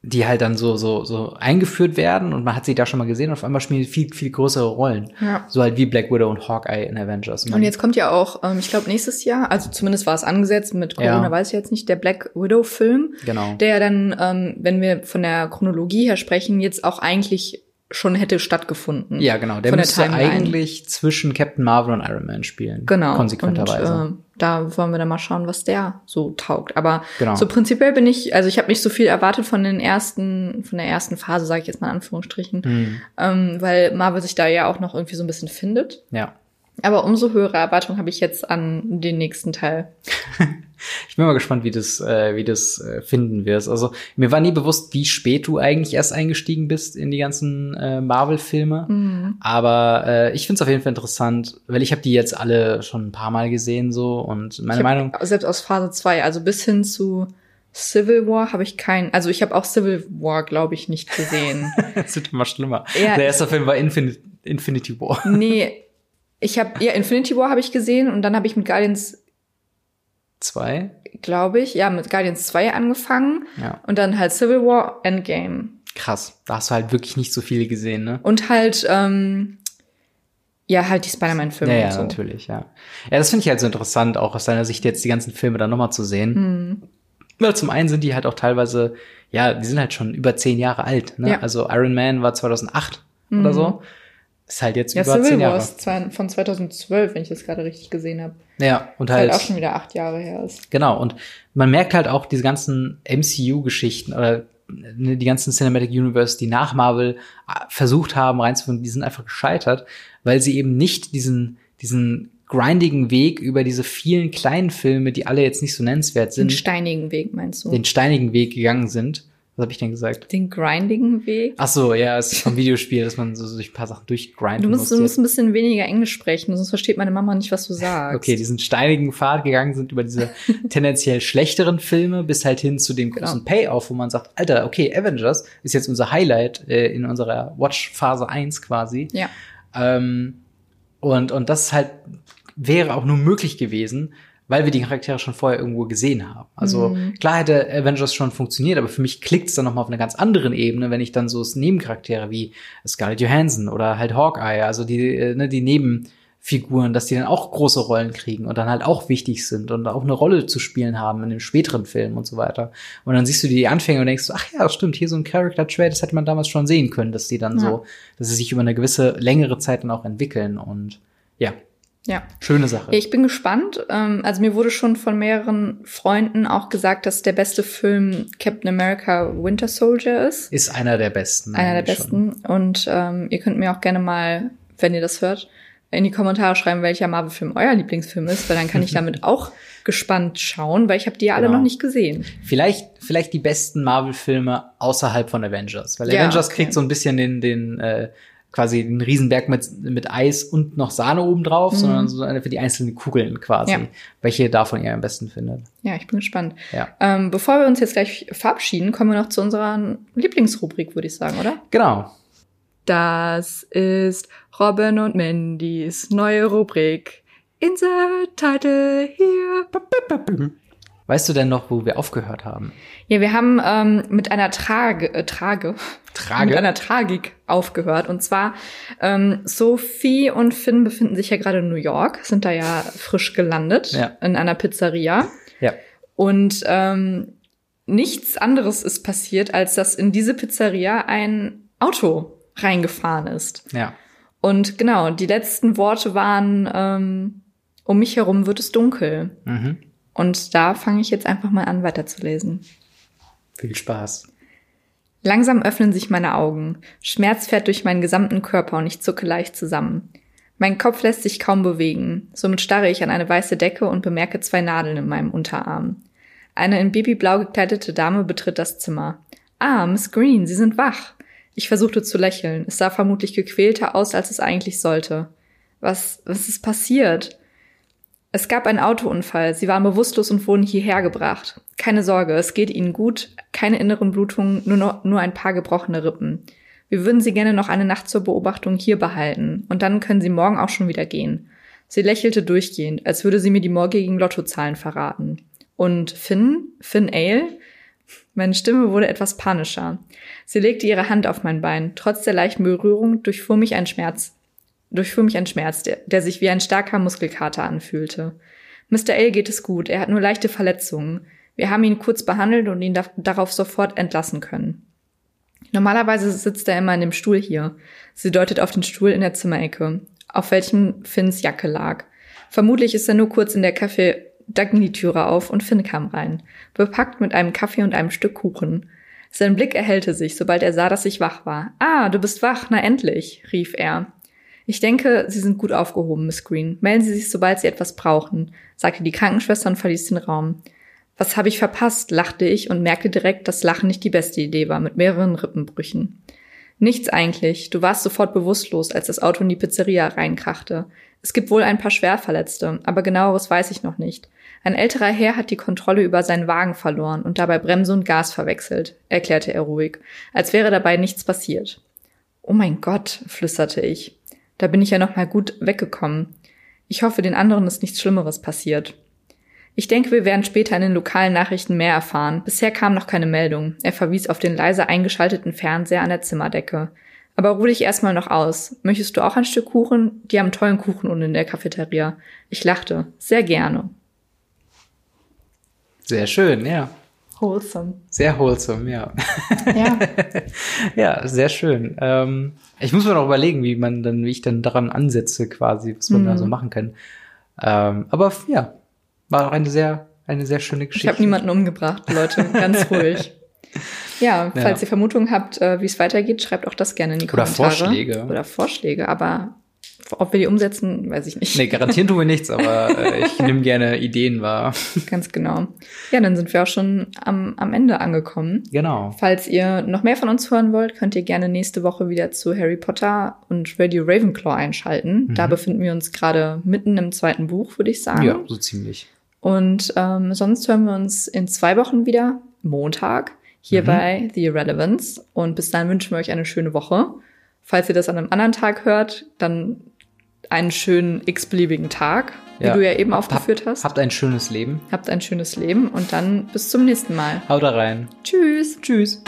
die halt dann so so so eingeführt werden und man hat sie da schon mal gesehen und auf einmal spielen viel viel größere Rollen, Ja. so halt wie Black Widow und Hawkeye in Avengers. Und jetzt kommt ja auch, ähm, ich glaube, nächstes Jahr, also zumindest war es angesetzt, mit Corona Ja. weiß ich jetzt nicht, der Black Widow-Film, genau. der dann, ähm, wenn wir von der Chronologie her sprechen, jetzt auch eigentlich schon hätte stattgefunden. Ja, genau. Der müsste Timeline. eigentlich zwischen Captain Marvel und Iron Man spielen. Genau. Konsequenterweise. Und, äh, da wollen wir dann mal schauen, was der so taugt. Aber Genau. so prinzipiell bin ich, also ich habe nicht so viel erwartet von den ersten, von der ersten Phase, sage ich jetzt mal in Anführungsstrichen, Mhm. ähm, weil Marvel sich da ja auch noch irgendwie so ein bisschen findet. ja. Aber umso höhere Erwartungen habe ich jetzt an den nächsten Teil. (laughs) Ich bin mal gespannt, wie das, äh, wie das äh, finden wirst. Also mir war nie bewusst, wie spät du eigentlich erst eingestiegen bist in die ganzen äh, Marvel-Filme. Mhm. Aber äh, ich finde es auf jeden Fall interessant, weil ich habe die jetzt alle schon ein paar Mal gesehen so und meine Meinung. Selbst aus Phase 2, also bis hin zu Civil War habe ich keinen, also ich habe auch Civil War, glaube ich, nicht gesehen. (laughs) Es wird immer schlimmer. Ja. Der erste Film war Infin Infinity War. nee, ich habe, ja, Infinity War habe ich gesehen und dann habe ich mit Guardians, Zwei. glaube ich, ja, mit Guardians 2 angefangen Ja. und dann halt Civil War, Endgame. Krass. Da hast du halt wirklich nicht so viele gesehen, ne? Und halt, ähm, ja, halt die Spider-Man-Filme Ja, ja, so. natürlich, ja. Ja, das finde ich halt so interessant, auch aus deiner Sicht jetzt die ganzen Filme dann nochmal zu sehen. Hm. Weil zum einen sind die halt auch teilweise, ja, die sind halt schon über zehn Jahre alt. Ne? Ja. Mhm. Also Iron Man war 2008 oder so. Ist halt jetzt Ja, über Civil zehn War Jahre. ist zwei- von 2012, wenn ich das gerade richtig gesehen habe. Ja, und Halt, halt, auch schon wieder acht Jahre her ist. genau. Und man merkt halt auch diese ganzen MCU-Geschichten oder ne, die ganzen Cinematic Universe, die nach Marvel äh, versucht haben reinzufinden, die sind einfach gescheitert, weil sie eben nicht diesen, diesen grindigen Weg über diese vielen kleinen Filme, die alle jetzt nicht so nennenswert Den sind, steinigen Weg, meinst du? den steinigen Weg gegangen sind. Was habe ich denn gesagt? Den grindigen Weg? Ach so, ja, es ist vom Videospiel, dass man so so durch ein paar Sachen durchgrinden Du musst, muss. du musst ein bisschen weniger Englisch sprechen, sonst versteht meine Mama nicht, was du sagst. Okay, diesen steinigen Pfad gegangen sind über diese (laughs) tendenziell schlechteren Filme bis halt hin zu dem großen Payoff, wo man sagt, Alter, okay, Avengers ist jetzt unser Highlight äh, in unserer Watch-Phase 1 quasi. Ja. Ähm, und, und das halt wäre auch nur möglich gewesen, weil wir die Charaktere schon vorher irgendwo gesehen haben. Also Mhm. klar hätte Avengers schon funktioniert, aber für mich klickt es dann nochmal auf einer ganz anderen Ebene, wenn ich dann so Nebencharaktere wie Scarlett Johansson oder halt Hawkeye, also die, äh, ne, die Nebenfiguren, dass die dann auch große Rollen kriegen und dann halt auch wichtig sind und auch eine Rolle zu spielen haben in dem späteren Film und so weiter. Und dann siehst du die Anfänge und denkst ach ja, stimmt, hier so ein Character Trait, das hätte man damals schon sehen können, dass die dann Ja. so, dass sie sich über eine gewisse längere Zeit dann auch entwickeln und ja, Ja. schöne Sache. Ich bin gespannt. Ähm, Also mir wurde schon von mehreren Freunden auch gesagt, dass der beste Film Captain America Winter Soldier ist. Ist einer der besten. Einer der schon. besten. Und ähm, ihr könnt mir auch gerne mal, wenn ihr das hört, in die Kommentare schreiben, welcher Marvel-Film euer Lieblingsfilm ist, weil dann kann ich damit (laughs) auch gespannt schauen, weil ich habe die ja alle Genau. noch nicht gesehen. Vielleicht, vielleicht die besten Marvel-Filme außerhalb von Avengers. Weil Ja, Avengers okay. kriegt so ein bisschen den, den äh, quasi den Riesenberg mit, mit Eis und noch Sahne obendrauf, sondern so eine für die einzelnen Kugeln quasi. Mhm. Ja. Welche davon ihr am besten findet. Ja, ich bin gespannt. Ja. Ähm, bevor wir uns jetzt gleich verabschieden, kommen wir noch zu unserer Lieblingsrubrik, würde ich sagen, oder? Genau. Das ist Robin und Mandys neue Rubrik. Insert Title hier. Weißt du denn noch, wo wir aufgehört haben? Ja, wir haben ähm, mit einer Trage, äh, Trage, Trage? mit einer Tragik aufgehört. Und zwar, ähm, Sophie und Finn befinden sich ja gerade in New York, sind da ja frisch gelandet Ja. in einer Pizzeria. Ja. Und ähm, nichts anderes ist passiert, als dass in diese Pizzeria ein Auto reingefahren ist. Ja. Und genau, die letzten Worte waren, ähm, um mich herum wird es dunkel. Mhm. Und da fange ich jetzt einfach mal an, weiterzulesen. Viel Spaß. Langsam öffnen sich meine Augen. Schmerz fährt durch meinen gesamten Körper und ich zucke leicht zusammen. Mein Kopf lässt sich kaum bewegen. Somit starre ich an eine weiße Decke und bemerke zwei Nadeln in meinem Unterarm. Eine in Babyblau gekleidete Dame betritt das Zimmer. Ah, Miss Green, Sie sind wach. Ich versuchte zu lächeln. Es sah vermutlich gequälter aus, als es eigentlich sollte. Was, was ist passiert? Es gab einen Autounfall. Sie waren bewusstlos und wurden hierher gebracht. Keine Sorge, es geht Ihnen gut. Keine inneren Blutungen, nur, noch, nur ein paar gebrochene Rippen. Wir würden Sie gerne noch eine Nacht zur Beobachtung hier behalten. Und dann können Sie morgen auch schon wieder gehen. Sie lächelte durchgehend, als würde sie mir die morgigen Lottozahlen verraten. Und Finn? Finn Ale? Meine Stimme wurde etwas panischer. Sie legte ihre Hand auf mein Bein. Trotz der leichten Berührung durchfuhr mich ein Schmerz, durchfuhr mich ein Schmerz, der, der sich wie ein starker Muskelkater anfühlte. Mr. L geht es gut, er hat nur leichte Verletzungen. Wir haben ihn kurz behandelt und ihn da, darauf sofort entlassen können. Normalerweise sitzt er immer in dem Stuhl hier. Sie deutet auf den Stuhl in der Zimmerecke, auf welchem Finns Jacke lag. Vermutlich ist er nur kurz in der Café, da ging die Türe auf und Finn kam rein, bepackt mit einem Kaffee und einem Stück Kuchen. Sein Blick erhellte sich, sobald er sah, dass ich wach war. Ah, du bist wach, na endlich, rief er. Ich denke, Sie sind gut aufgehoben, Miss Green. Melden Sie sich, sobald Sie etwas brauchen, sagte die Krankenschwester und verließ den Raum. Was habe ich verpasst? lachte ich und merkte direkt, dass Lachen nicht die beste Idee war, mit mehreren Rippenbrüchen. Nichts eigentlich. Du warst sofort bewusstlos, als das Auto in die Pizzeria reinkrachte. Es gibt wohl ein paar Schwerverletzte, aber genaueres weiß ich noch nicht. Ein älterer Herr hat die Kontrolle über seinen Wagen verloren und dabei Bremse und Gas verwechselt, erklärte er ruhig, als wäre dabei nichts passiert. Oh mein Gott, flüsterte ich. Da bin ich ja noch mal gut weggekommen. Ich hoffe, den anderen ist nichts Schlimmeres passiert. Ich denke, wir werden später in den lokalen Nachrichten mehr erfahren. Bisher kam noch keine Meldung. Er verwies auf den leise eingeschalteten Fernseher an der Zimmerdecke. Aber ruh dich erstmal noch aus. Möchtest du auch ein Stück Kuchen? Die haben tollen Kuchen unten in der Cafeteria. Ich lachte. Sehr gerne. Sehr schön, ja. Wholesome. Sehr wholesome, ja. Ja. (laughs) ja, sehr schön. Ähm, ich muss mir noch überlegen, wie man dann, wie ich dann daran ansetze, quasi, was man da Mhm. so machen kann. Ähm, aber ja, war auch eine sehr, eine sehr schöne Ich Geschichte. habe niemanden umgebracht, Leute. Ganz (laughs) ruhig. Ja, Ja. falls ihr Vermutungen habt, äh, wie es weitergeht, schreibt auch das gerne in die Oder Kommentare. Vorschläge. Oder Vorschläge, aber ob wir die umsetzen, weiß ich nicht. Nee, garantieren tun wir nichts, aber äh, ich (laughs) nehme gerne Ideen wahr. Ganz genau. Ja, dann sind wir auch schon am, am Ende angekommen. Genau. Falls ihr noch mehr von uns hören wollt, könnt ihr gerne nächste Woche wieder zu Harry Potter und Radio Ravenclaw einschalten. Da Mhm. befinden wir uns gerade mitten im zweiten Buch, würde ich sagen. Ja, so ziemlich. Und ähm, sonst hören wir uns in zwei Wochen wieder, Montag, hier Mhm. bei The Irrelevance. Und bis dahin wünschen wir euch eine schöne Woche. Falls ihr das an einem anderen Tag hört, dann einen schönen x-beliebigen Tag, wie Ja. du ja eben aufgeführt hast. Habt ein schönes Leben. Habt ein schönes Leben und dann bis zum nächsten Mal. Haut da rein. Tschüss. Tschüss.